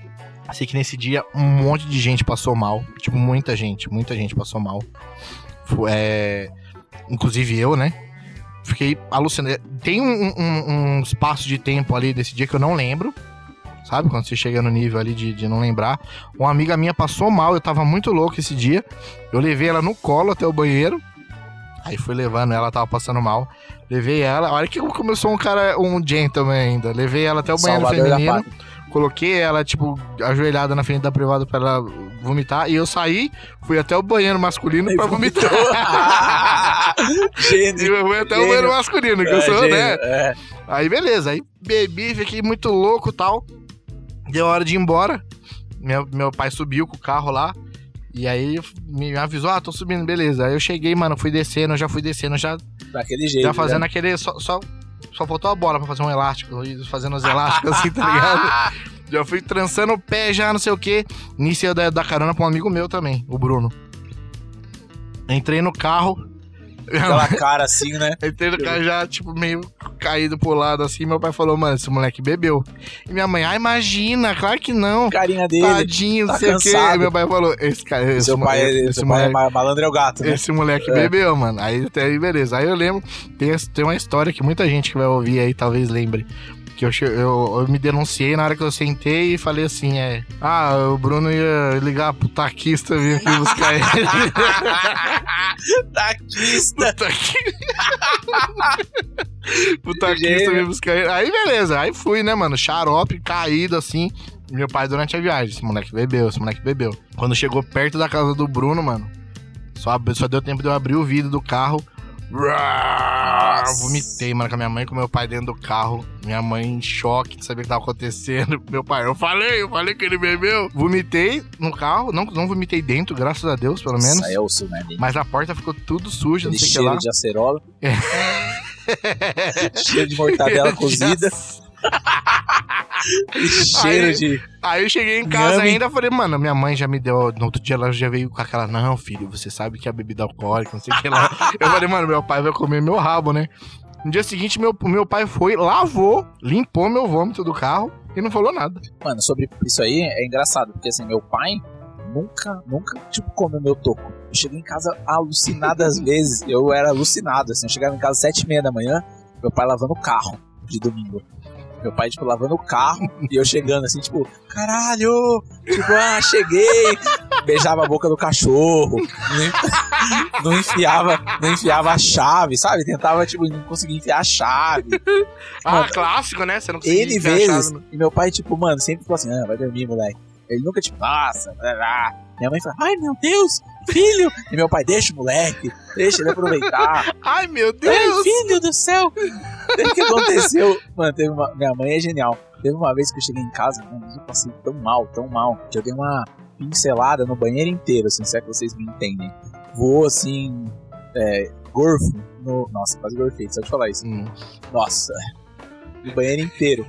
[SPEAKER 1] sei que nesse dia um monte de gente passou mal. Tipo, muita gente, muita gente passou mal. É... Inclusive eu, né? Fiquei alucinado. Tem um, um- um espaço de tempo ali desse dia que eu não lembro. Sabe? Quando você chega no nível ali de, de não lembrar. Uma amiga minha passou mal, eu tava muito louco esse dia. Eu levei ela no colo até o banheiro. Aí fui levando ela, tava passando mal. Levei ela. Olha que começou um cara, um gentleman ainda. Levei ela até o banheiro
[SPEAKER 2] Salvador
[SPEAKER 1] feminino. Coloquei ela, tipo, ajoelhada na frente da privada pra ela vomitar. E eu saí, fui até o banheiro masculino pra vomitar. [laughs]
[SPEAKER 2] Gênio.
[SPEAKER 1] eu fui até o
[SPEAKER 2] Gênio.
[SPEAKER 1] banheiro masculino, que eu
[SPEAKER 2] É,
[SPEAKER 1] sou,
[SPEAKER 2] gênio,
[SPEAKER 1] né?
[SPEAKER 2] é.
[SPEAKER 1] Aí beleza, aí bebi, fiquei muito louco e tal. Deu hora de ir embora. Meu, meu pai subiu com o carro lá. E aí me avisou, ah, tô subindo, beleza. Aí eu cheguei, mano, fui descendo, já fui descendo, já,
[SPEAKER 2] Daquele jeito.
[SPEAKER 1] já fazendo
[SPEAKER 2] né?
[SPEAKER 1] aquele. Só, só, só faltou a bola pra fazer um elástico, fazendo os elásticos assim, tá ligado? [laughs] Já fui trançando o pé, já não sei o quê. Nisso eu da, da carona pra um amigo meu também, o Bruno. Entrei no carro.
[SPEAKER 2] Aquela cara assim, né?
[SPEAKER 1] Entrei no carro já, tipo, meio caído pro lado assim. Meu pai falou, mano, esse moleque bebeu. E minha mãe, ah, imagina, claro que não.
[SPEAKER 2] Carinha dele.
[SPEAKER 1] Tadinho, não
[SPEAKER 2] tá
[SPEAKER 1] sei o quê. E meu pai falou, esse cara. Esse,
[SPEAKER 2] Seu pai,
[SPEAKER 1] esse
[SPEAKER 2] seu pai é
[SPEAKER 1] moleque,
[SPEAKER 2] ma- malandro é o gato, né?
[SPEAKER 1] esse moleque
[SPEAKER 2] É.
[SPEAKER 1] bebeu, mano. Aí até aí, beleza. Aí eu lembro, tem, tem uma história que muita gente que vai ouvir aí talvez lembre. Que eu, eu, eu me denunciei na hora que eu sentei e falei assim: é. Ah, o Bruno ia ligar pro taquista vir aqui buscar ele. [laughs]
[SPEAKER 2] Taquista.
[SPEAKER 1] Puta que... o taquista veio buscar ele. Aí beleza, aí fui, né, mano? Xarope, caído assim. Meu pai durante a viagem. Esse moleque bebeu, esse moleque bebeu. Quando chegou perto da casa do Bruno, mano, só, só deu tempo de eu abrir o vidro do carro. Vomitei, mano, com a minha mãe e com meu pai dentro do carro. Minha mãe em choque, não sabia o que tava acontecendo. [laughs] Meu pai, eu falei, eu falei que ele bebeu. Vomitei no carro, não, não vomitei dentro, graças a Deus, pelo menos.
[SPEAKER 2] É osso, né? Aquele
[SPEAKER 1] Mas a porta ficou tudo suja, não sei o que
[SPEAKER 2] cheiro
[SPEAKER 1] lá.
[SPEAKER 2] de acerola.
[SPEAKER 1] É. [laughs]
[SPEAKER 2] cheiro de mortadela [laughs] cozida. Cheiro
[SPEAKER 1] Aí-
[SPEAKER 2] de.
[SPEAKER 1] Aí eu cheguei em casa ainda, falei, mano, minha mãe já me deu. No outro dia ela já veio com aquela, não, filho, você sabe que é bebida alcoólica, não sei o que lá. eu falei, mano, meu pai vai comer meu rabo, né? No dia seguinte, meu, meu pai foi, lavou, limpou meu vômito do carro e não falou nada.
[SPEAKER 2] Mano, sobre isso aí é engraçado, porque assim, meu pai nunca, nunca, tipo, comeu meu toco. Eu cheguei em casa alucinado às [laughs] vezes. Eu era alucinado, assim. Eu chegava em casa às sete e meia da manhã, meu pai lavando o carro de domingo. Meu pai, tipo, lavando o carro e eu chegando assim, tipo, caralho! Tipo, ah, cheguei! Beijava a boca do cachorro, não, en- não enfiava, não enfiava a chave, sabe? Tentava, tipo, não conseguia enfiar a chave.
[SPEAKER 1] Ah, clássico, né? Você não conseguia
[SPEAKER 2] Ele
[SPEAKER 1] enfiar
[SPEAKER 2] vezes.
[SPEAKER 1] no-
[SPEAKER 2] E meu pai, tipo, mano, sempre falou assim: ah, vai dormir, moleque. Ele nunca, tipo, nossa, blá, blá. minha mãe fala, ai meu Deus, filho. E meu pai, deixa o moleque, deixa ele aproveitar. [laughs]
[SPEAKER 1] Ai, meu
[SPEAKER 2] ai,
[SPEAKER 1] Deus!
[SPEAKER 2] filho do céu. O que aconteceu? Mano, teve uma- minha mãe é genial. Teve uma vez que eu cheguei em casa, mano, eu passei tão mal, tão mal, que eu dei uma pincelada no banheiro inteiro, assim, se é que vocês me entendem. Voou assim, é, gorfo no. Nossa, quase gorfei, só de falar isso.
[SPEAKER 1] Hum.
[SPEAKER 2] Nossa, no banheiro inteiro.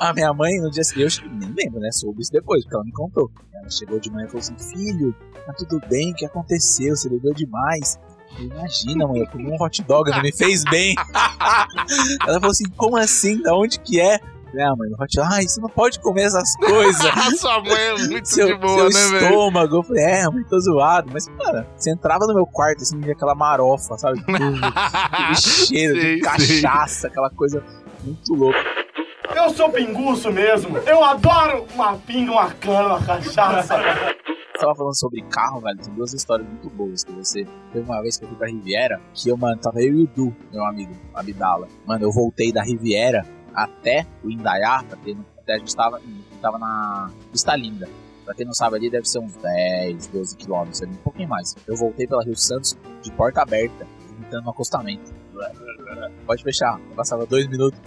[SPEAKER 2] A minha mãe, no dia seguinte, eu nem lembro, né? Soube isso depois, porque ela me contou. Ela chegou de manhã e falou assim: Filho, tá tudo bem? O que aconteceu? Você bebeu demais. Imagina, mãe, eu comi um hot dog, não me fez bem. [laughs] ela falou assim: Como assim? Da onde que é? Ah, mãe, hot dog. Ai, você não pode comer essas coisas. [laughs]
[SPEAKER 1] Sua mãe é muito
[SPEAKER 2] seu,
[SPEAKER 1] de boa,
[SPEAKER 2] seu
[SPEAKER 1] né, velho?
[SPEAKER 2] estômago. Eu falei, é, mãe, tô zoado. Mas, cara, você entrava no meu quarto, assim, via aquela marofa, sabe? [laughs] Aquele cheiro
[SPEAKER 1] Sei,
[SPEAKER 2] de cachaça, aquela coisa muito louca.
[SPEAKER 6] Eu sou pinguço mesmo. Eu adoro uma pinga, uma cana, uma cachaça.
[SPEAKER 2] Tava falando sobre carro, velho. Tem duas histórias muito boas que você. Teve uma vez que eu fui pra Riviera, que eu, mano, tava eu e o Du, meu amigo, Abdala. Mano, eu voltei da Riviera até o Indaiá, não- até a gente tava, em- tava na Vista Linda. Pra quem não sabe ali, deve ser uns 10, 12 quilômetros ali, um pouquinho mais. Eu voltei pela Rio Santos de porta aberta, entrando no acostamento. Pode fechar. Eu passava dois minutos.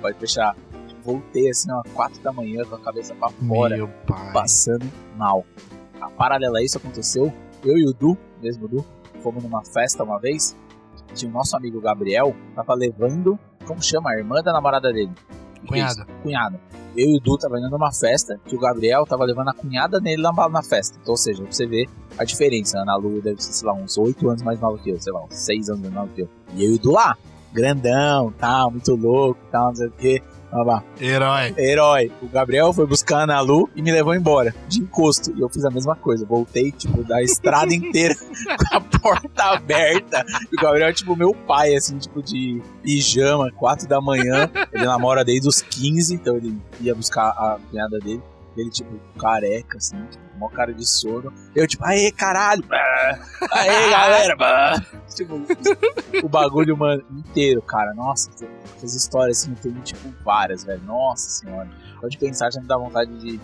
[SPEAKER 2] Pode fechar. Voltei assim, ó, 4 da manhã, com a cabeça pra fora
[SPEAKER 1] Meu pai.
[SPEAKER 2] passando mal. A paralela a isso aconteceu, eu e o Du, mesmo Du, fomos numa festa uma vez, tinha o nosso amigo Gabriel, tava levando, como chama, a irmã da namorada dele.
[SPEAKER 1] Cunhada.
[SPEAKER 2] Cunhada. Eu e o Du tava indo numa festa, que o Gabriel tava levando a cunhada dele na, na festa. Então, ou seja, pra você ver a diferença, a Ana Lu deve ser, sei lá, uns 8 anos mais nova que eu, sei lá, uns 6 anos mais nova que eu. E eu e o Du lá, grandão, tal, muito louco, tal, não sei o que. Lá,
[SPEAKER 1] Herói.
[SPEAKER 2] herói. O Gabriel foi buscar a Ana Lu e me levou embora, de encosto. E eu fiz a mesma coisa. Voltei, tipo, da estrada [laughs] inteira com a porta aberta. E o Gabriel é, tipo, meu pai, assim, tipo, de pijama, quatro da manhã. Ele namora desde os 15, então ele ia buscar a cunhada dele. Ele, tipo, careca, assim, tipo, mó cara de sono. Eu, tipo, aê, caralho! [laughs] Aê, galera! [laughs] Tipo, o bagulho, mano, inteiro, cara. Nossa, essas histórias, assim, tem, tipo, várias, velho. Nossa senhora. Pode pensar, já me dá vontade de,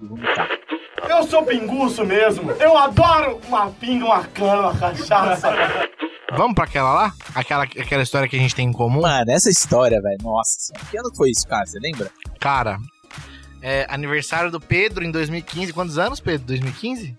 [SPEAKER 2] de vomitar.
[SPEAKER 6] Eu sou pinguço mesmo. Eu adoro uma pinga, uma cana, uma cachaça.
[SPEAKER 1] Vamos pra aquela lá? Aquela, aquela história que a gente tem em comum?
[SPEAKER 2] Mano, essa história, velho, nossa senhora. Que ano foi isso, cara? Você lembra?
[SPEAKER 1] Cara, é aniversário do Pedro em 2015. Quantos anos, Pedro? 2015?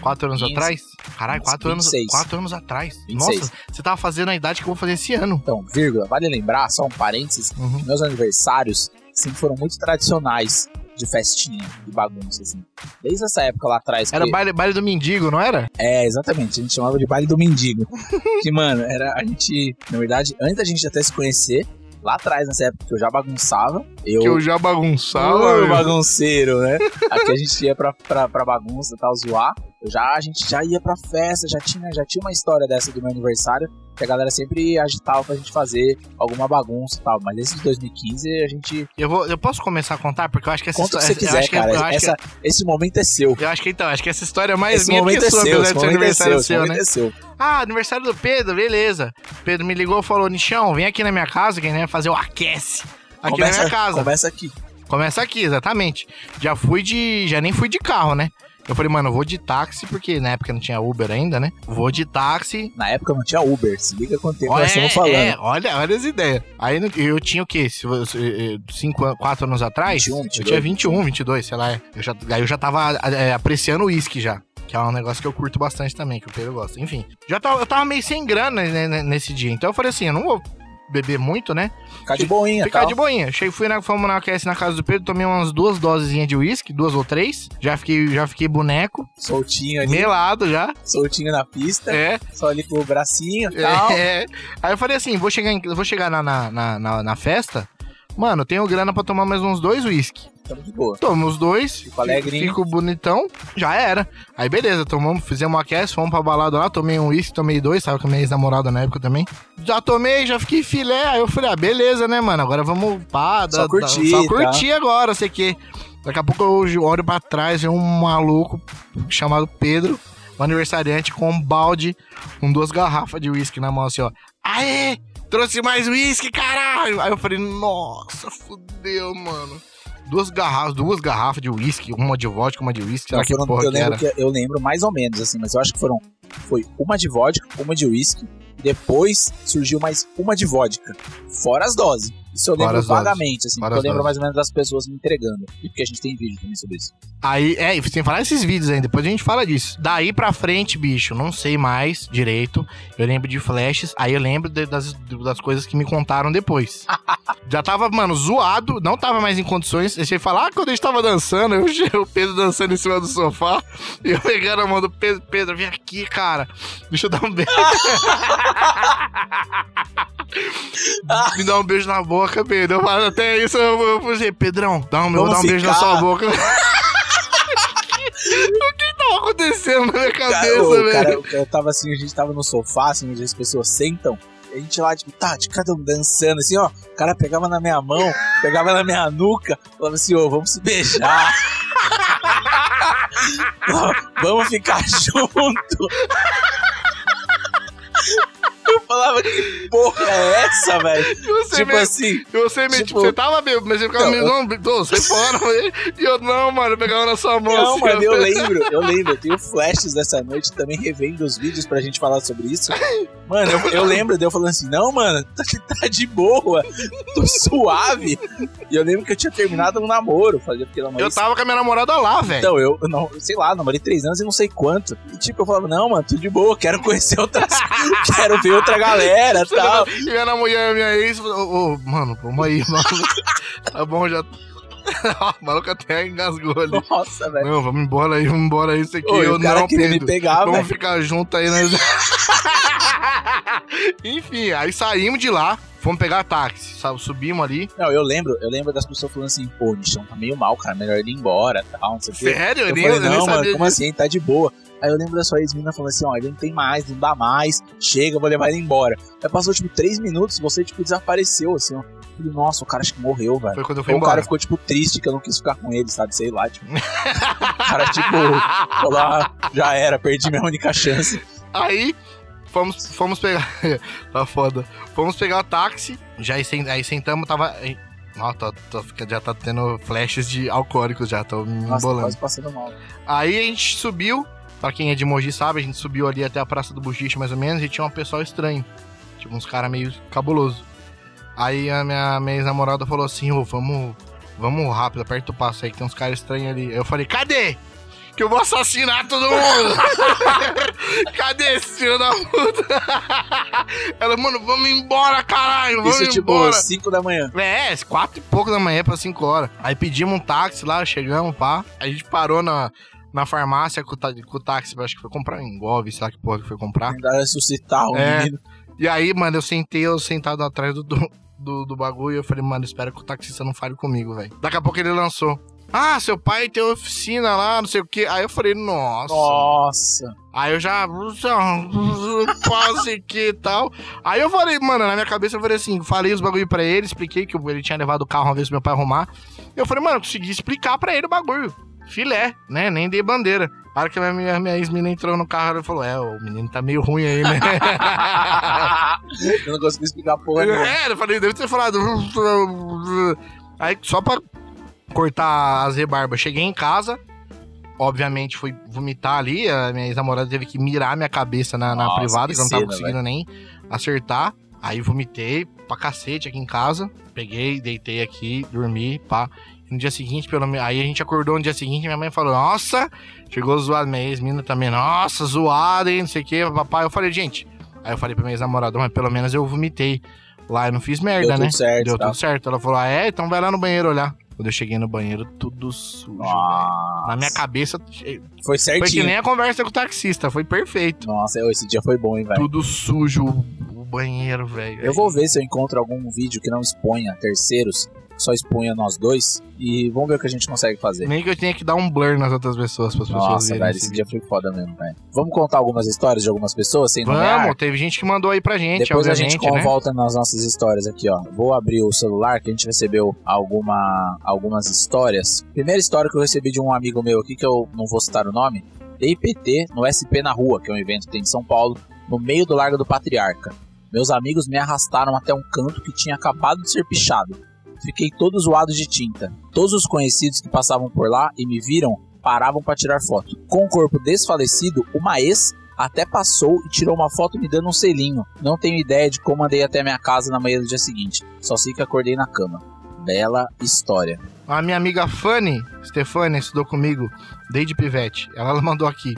[SPEAKER 1] Quatro anos
[SPEAKER 2] 15.
[SPEAKER 1] atrás? Caralho, quatro anos,
[SPEAKER 2] 26.
[SPEAKER 1] quatro anos atrás.
[SPEAKER 2] 26.
[SPEAKER 1] Nossa, você tava fazendo a idade que eu vou fazer esse ano.
[SPEAKER 2] Então, vírgula, vale lembrar, só um parênteses,
[SPEAKER 1] Uhum.
[SPEAKER 2] meus aniversários sempre foram muito tradicionais de festinha, de bagunça, assim. Desde essa época lá atrás.
[SPEAKER 1] Era
[SPEAKER 2] que-
[SPEAKER 1] baile, baile do mendigo, não era?
[SPEAKER 2] É, exatamente. A gente chamava de baile do mendigo. [laughs] que, mano, era a gente. Na verdade, antes da gente até se conhecer, lá atrás, nessa época que eu já bagunçava, eu.
[SPEAKER 1] Que eu já bagunçava.
[SPEAKER 2] Ô,
[SPEAKER 1] meu.
[SPEAKER 2] bagunceiro, né? Aqui a gente ia pra, pra, pra bagunça tal, zoar. Já, a gente já ia pra festa, já tinha, já tinha uma história dessa do meu aniversário, que a galera sempre agitava pra gente fazer alguma bagunça e tal. Mas esse de 2015 a gente.
[SPEAKER 1] Eu, vou, eu posso começar a contar? Porque eu acho que essa
[SPEAKER 2] Conta que
[SPEAKER 1] história.
[SPEAKER 2] quiser,
[SPEAKER 1] que é-
[SPEAKER 2] cara.
[SPEAKER 1] eu acho que-
[SPEAKER 2] Essa, esse momento é seu.
[SPEAKER 1] Eu acho que então, acho que essa história é mais
[SPEAKER 2] Esse
[SPEAKER 1] minha
[SPEAKER 2] momento
[SPEAKER 1] que
[SPEAKER 2] é
[SPEAKER 1] sua,
[SPEAKER 2] seu,
[SPEAKER 1] apesar
[SPEAKER 2] esse
[SPEAKER 1] de ser
[SPEAKER 2] momento é
[SPEAKER 1] aniversário
[SPEAKER 2] seu, esse
[SPEAKER 1] seu, né?
[SPEAKER 2] é seu.
[SPEAKER 1] Ah, aniversário do Pedro, beleza. Pedro me ligou e falou: Nichão, vem aqui na minha casa, que gente vai fazer o aquece. Aqui
[SPEAKER 2] Começa,
[SPEAKER 1] na minha casa.
[SPEAKER 2] começa aqui.
[SPEAKER 1] Começa aqui, exatamente. Já fui de. Já nem fui de carro, né? Eu falei, mano, eu vou de táxi, porque na época não tinha Uber ainda, né? Vou de táxi.
[SPEAKER 2] Na época não tinha Uber, se liga quanto tempo
[SPEAKER 1] Olha,
[SPEAKER 2] nós estamos falando.
[SPEAKER 1] é, olha, olha as ideias. Aí eu tinha o quê? Se você- eh, Cinco, an- quatro anos atrás?
[SPEAKER 2] 21,
[SPEAKER 1] eu
[SPEAKER 2] 22,
[SPEAKER 1] tinha 21, 22, sei lá. é. Eu já, aí eu já tava eh, apreciando o uísque já. Que é um negócio que eu curto bastante também, que o Pedro gosta. Enfim, já tava, eu tava meio sem grana né, né, nesse dia. Então eu falei assim, eu não vou beber muito, né?
[SPEAKER 2] Ficar de boinha,
[SPEAKER 1] Ficar
[SPEAKER 2] tal.
[SPEAKER 1] de boinha. Cheguei, fui na, fomos na QS na casa do Pedro, tomei umas duas dosezinhas de uísque, duas ou três. Já fiquei, já fiquei boneco,
[SPEAKER 2] Soltinho ali,
[SPEAKER 1] melado já.
[SPEAKER 2] soltinho na pista,
[SPEAKER 1] É.
[SPEAKER 2] só ali com o bracinho e tal.
[SPEAKER 1] É. Aí eu falei assim, vou chegar, em- vou chegar na, na, na, na- na festa, mano, eu tenho grana pra tomar mais uns dois uísque.
[SPEAKER 2] Tamo de boa.
[SPEAKER 1] Tomo os dois,
[SPEAKER 2] Fico alegrinho.
[SPEAKER 1] fico bonitão, já era. Aí beleza, tomamos, fizemos uma cast, fomos pra balada lá, tomei um uísque, tomei dois, tava com a minha ex-namorada na época também. Já tomei, já fiquei filé, aí eu falei, ah, beleza, né, mano, agora vamos pá,
[SPEAKER 2] Só curtir,
[SPEAKER 1] só
[SPEAKER 2] tá?
[SPEAKER 1] curtir agora, sei que. Daqui a pouco eu olho pra trás, vem um maluco chamado Pedro, um aniversariante com um balde, com duas garrafas de uísque na mão, assim, ó. Aê! Trouxe mais uísque, caralho! Aí eu falei, nossa, fudeu, mano. Duas garrafas, duas garrafas de uísque, uma de vodka, uma de uísque, será que porra
[SPEAKER 2] eu,
[SPEAKER 1] que
[SPEAKER 2] lembro que, eu lembro mais ou menos, assim, mas eu acho que foram. Foi uma de vodka, uma de uísque, depois surgiu mais uma de vodka. Fora as doses. Isso eu lembro
[SPEAKER 1] Várias
[SPEAKER 2] vagamente, assim, porque eu lembro mais ou menos das pessoas me entregando. E porque a gente tem vídeo também sobre isso.
[SPEAKER 1] Aí, é, sem falar esses vídeos ainda, depois a gente fala disso. Daí pra frente, bicho, não sei mais direito. Eu lembro de flashes, aí eu lembro de- das, das coisas que me contaram depois. [laughs] Já tava, mano, zoado, não tava mais em condições. Deixei falar, ah, quando a gente tava dançando, eu, [laughs] o Pedro dançando em cima do sofá, e eu pegando a mão do Pedro, Pedro, vem aqui, cara, deixa eu dar um beijo. [laughs] Me dá um beijo na boca, Pedro. Eu falo, até isso eu, eu falei, Pedrão, dá um, eu
[SPEAKER 2] Vamos
[SPEAKER 1] dar um beijo na sua boca. [laughs] o que tava acontecendo na minha
[SPEAKER 2] Cara,
[SPEAKER 1] cabeça,
[SPEAKER 2] o
[SPEAKER 1] velho?
[SPEAKER 2] cara, cara tava assim, a gente tava no sofá, assim, onde as pessoas sentam. E a gente lá, tipo, tá, de cada um dançando, assim, ó. O cara pegava na minha mão, pegava na minha nuca, falava assim, ô, vamos se beijar. [laughs] vamos ficar [laughs] junto. Eu falava, que porra é essa, [laughs] velho? Tipo
[SPEAKER 1] meio,
[SPEAKER 2] assim,
[SPEAKER 1] você, meio, tipo,
[SPEAKER 2] tipo-
[SPEAKER 1] você tava bêbado, mas você ficava meio, não, tô, sai fora. velho. E eu, não, mano, eu pegava na sua mão.
[SPEAKER 2] Não,
[SPEAKER 1] assim,
[SPEAKER 2] mano,
[SPEAKER 1] ó.
[SPEAKER 2] eu lembro, eu lembro. Eu tenho flashes dessa noite também revendo os vídeos pra gente falar sobre isso. Mano, eu, eu lembro de eu falando assim, não, mano, tá, tá de boa, tô suave. E eu lembro que eu tinha terminado um namoro, fazia porque eu namorei
[SPEAKER 1] Eu tava com a minha namorada lá, velho.
[SPEAKER 2] Então, eu, eu não, sei lá, namorei três anos e não sei quanto. E tipo, eu falava, não, mano, tudo de boa, quero conhecer outras. [laughs] quero ver outra galera e tal.
[SPEAKER 1] E minha namorada, minha ex, falou, ô, ô, mano, vamos aí, mano. [laughs] tá bom, já. [laughs] o maluco até engasgou ali.
[SPEAKER 2] Nossa, velho.
[SPEAKER 1] Não, vamos embora aí, vamos embora aí, isso aqui.
[SPEAKER 2] Ô,
[SPEAKER 1] eu não,
[SPEAKER 2] queria me pegar,
[SPEAKER 1] Vamos
[SPEAKER 2] velho.
[SPEAKER 1] ficar junto aí, né? [laughs] Enfim, aí saímos de lá, fomos pegar táxi, sabe? Subimos ali.
[SPEAKER 2] Não, eu lembro, eu lembro das pessoas falando assim, pô, o Nichão tá meio mal, cara, melhor ele ir embora tal, não sei o quê.
[SPEAKER 1] Sério? Eu,
[SPEAKER 2] Eu
[SPEAKER 1] nem,
[SPEAKER 2] falei,
[SPEAKER 1] eu
[SPEAKER 2] não,
[SPEAKER 1] sabia
[SPEAKER 2] mano, como
[SPEAKER 1] disso.
[SPEAKER 2] assim? Tá de boa. Aí eu lembro da sua ex-mina falando assim, ó, ele não tem mais, não dá mais, chega, eu vou levar ele embora. Aí passou, tipo, três minutos, você, tipo, desapareceu, assim, ó. Eu falei, nossa, o cara acho que morreu, velho.
[SPEAKER 1] Foi quando eu fui
[SPEAKER 2] Aí o cara
[SPEAKER 1] embora.
[SPEAKER 2] ficou, tipo, triste que eu não quis ficar com ele, sabe? Sei lá, tipo. o cara, tipo, falou, ah, já era, perdi minha única chance.
[SPEAKER 1] Aí fomos, fomos pegar. [laughs] tá foda. Fomos pegar o táxi. Já aí, sen- aí sentamos, tava. Nossa, tô- tô já tá tendo flashes de alcoólicos, já tô me
[SPEAKER 2] Nossa,
[SPEAKER 1] embolando.
[SPEAKER 2] quase passando mal.
[SPEAKER 1] Aí a gente subiu. Pra quem é de Mogi sabe, a gente subiu ali até a Praça do Buchiche, mais ou menos, e tinha um pessoal estranho. Tipo, uns caras meio cabuloso. Aí a minha, minha ex-namorada falou assim, ô, vamos, vamos rápido, aperta o passo aí, que tem uns caras estranhos ali. Eu falei, cadê? Que eu vou assassinar todo mundo! [laughs] cadê esse filho da puta? [laughs] Ela, mano, vamos embora, caralho, vamos
[SPEAKER 2] Isso, tipo,
[SPEAKER 1] embora.
[SPEAKER 2] 5 da manhã.
[SPEAKER 1] É, quatro e pouco da manhã pra 5 horas. Aí pedimos um táxi lá, chegamos, pá. A gente parou na, na farmácia com, o tá- com o táxi, acho que foi comprar um engolve, sei lá que porra que foi comprar.
[SPEAKER 2] Tentar ressuscitar o
[SPEAKER 1] É.
[SPEAKER 2] menino.
[SPEAKER 1] E aí, mano, eu sentei, eu sentado atrás do, do, do, bagulho, e eu falei, mano, espera que o taxista não fale comigo, velho. Daqui a pouco ele lançou. Ah, seu pai tem oficina lá, não sei o quê. Aí eu falei, nossa.
[SPEAKER 2] Nossa.
[SPEAKER 1] Aí eu já. Quase que tal. Aí eu falei, mano, na minha cabeça eu falei assim: falei os bagulho pra ele, expliquei que ele tinha levado o carro uma vez pro meu pai arrumar. Eu falei, mano, eu consegui explicar pra ele o bagulho. Filé, né? Nem dei bandeira. A hora que a minha, minha ex-mina entrou no carro, ela falou: É, o menino tá meio ruim aí, né? [laughs]
[SPEAKER 2] eu não consegui explicar porra
[SPEAKER 1] é, eu falei, deve ter falado. [laughs] Aí, só pra cortar as rebarbas, cheguei em casa. Obviamente, fui vomitar ali. A minha ex-namorada teve que mirar minha cabeça na, na
[SPEAKER 2] Nossa,
[SPEAKER 1] privada,
[SPEAKER 2] que
[SPEAKER 1] eu não tava
[SPEAKER 2] cena,
[SPEAKER 1] conseguindo nem acertar. Aí vomitei pra cacete aqui em casa. Peguei, deitei aqui, dormi, pá. E No dia seguinte, pelo menos. Aí a gente acordou no dia seguinte, minha mãe falou: Nossa, chegou zoado. Minha ex-mina também, nossa, zoada, hein, não sei o que, papai. Eu falei, gente. Aí eu falei pra minha ex-namorada, mas pelo menos eu vomitei. Lá eu não fiz merda,
[SPEAKER 2] Deu
[SPEAKER 1] né?
[SPEAKER 2] tudo certo,
[SPEAKER 1] Deu
[SPEAKER 2] tá?
[SPEAKER 1] tudo certo. Ela falou: Ah, é? Então vai lá no banheiro olhar. Quando eu cheguei no banheiro, tudo sujo.
[SPEAKER 2] Nossa.
[SPEAKER 1] Na minha cabeça,
[SPEAKER 2] Foi
[SPEAKER 1] foi que
[SPEAKER 2] certinho.
[SPEAKER 1] nem a conversa com o taxista, foi perfeito.
[SPEAKER 2] Nossa, esse dia foi bom, hein, velho.
[SPEAKER 1] Tudo sujo, o banheiro, velho.
[SPEAKER 2] Eu vou ver se eu encontro algum vídeo que não exponha terceiros, só expunha nós dois. E vamos ver o que a gente consegue fazer.
[SPEAKER 1] Nem que eu tenha que dar um blur nas outras pessoas, para as pessoas
[SPEAKER 2] Nossa,
[SPEAKER 1] verem.
[SPEAKER 2] velho,
[SPEAKER 1] esse
[SPEAKER 2] dia foi foda mesmo, velho. Vamos contar algumas histórias de algumas pessoas sem nomear?
[SPEAKER 1] Vamos, teve gente que mandou aí pra gente,
[SPEAKER 2] Depois a gente
[SPEAKER 1] né?
[SPEAKER 2] volta nas nossas histórias aqui, ó. Vou abrir o celular que a gente recebeu alguma, algumas histórias. Primeira história que eu recebi de um amigo meu aqui, que eu não vou citar o nome. DIPT no SP na Rua, que é um evento que tem em São Paulo, no meio do Largo do Patriarca. Meus amigos me arrastaram até um canto que tinha acabado de ser pichado. Fiquei todo zoado de tinta. Todos os conhecidos que passavam por lá e me viram paravam para tirar foto. Com o corpo desfalecido, uma ex Até passou e tirou uma foto me dando um selinho. Não tenho ideia de como andei até minha casa na manhã do dia seguinte. Só sei que acordei na cama. Bela história.
[SPEAKER 1] A minha amiga Fanny, Stefania, estudou comigo desde pivete. Ela [laughs] mandou aqui.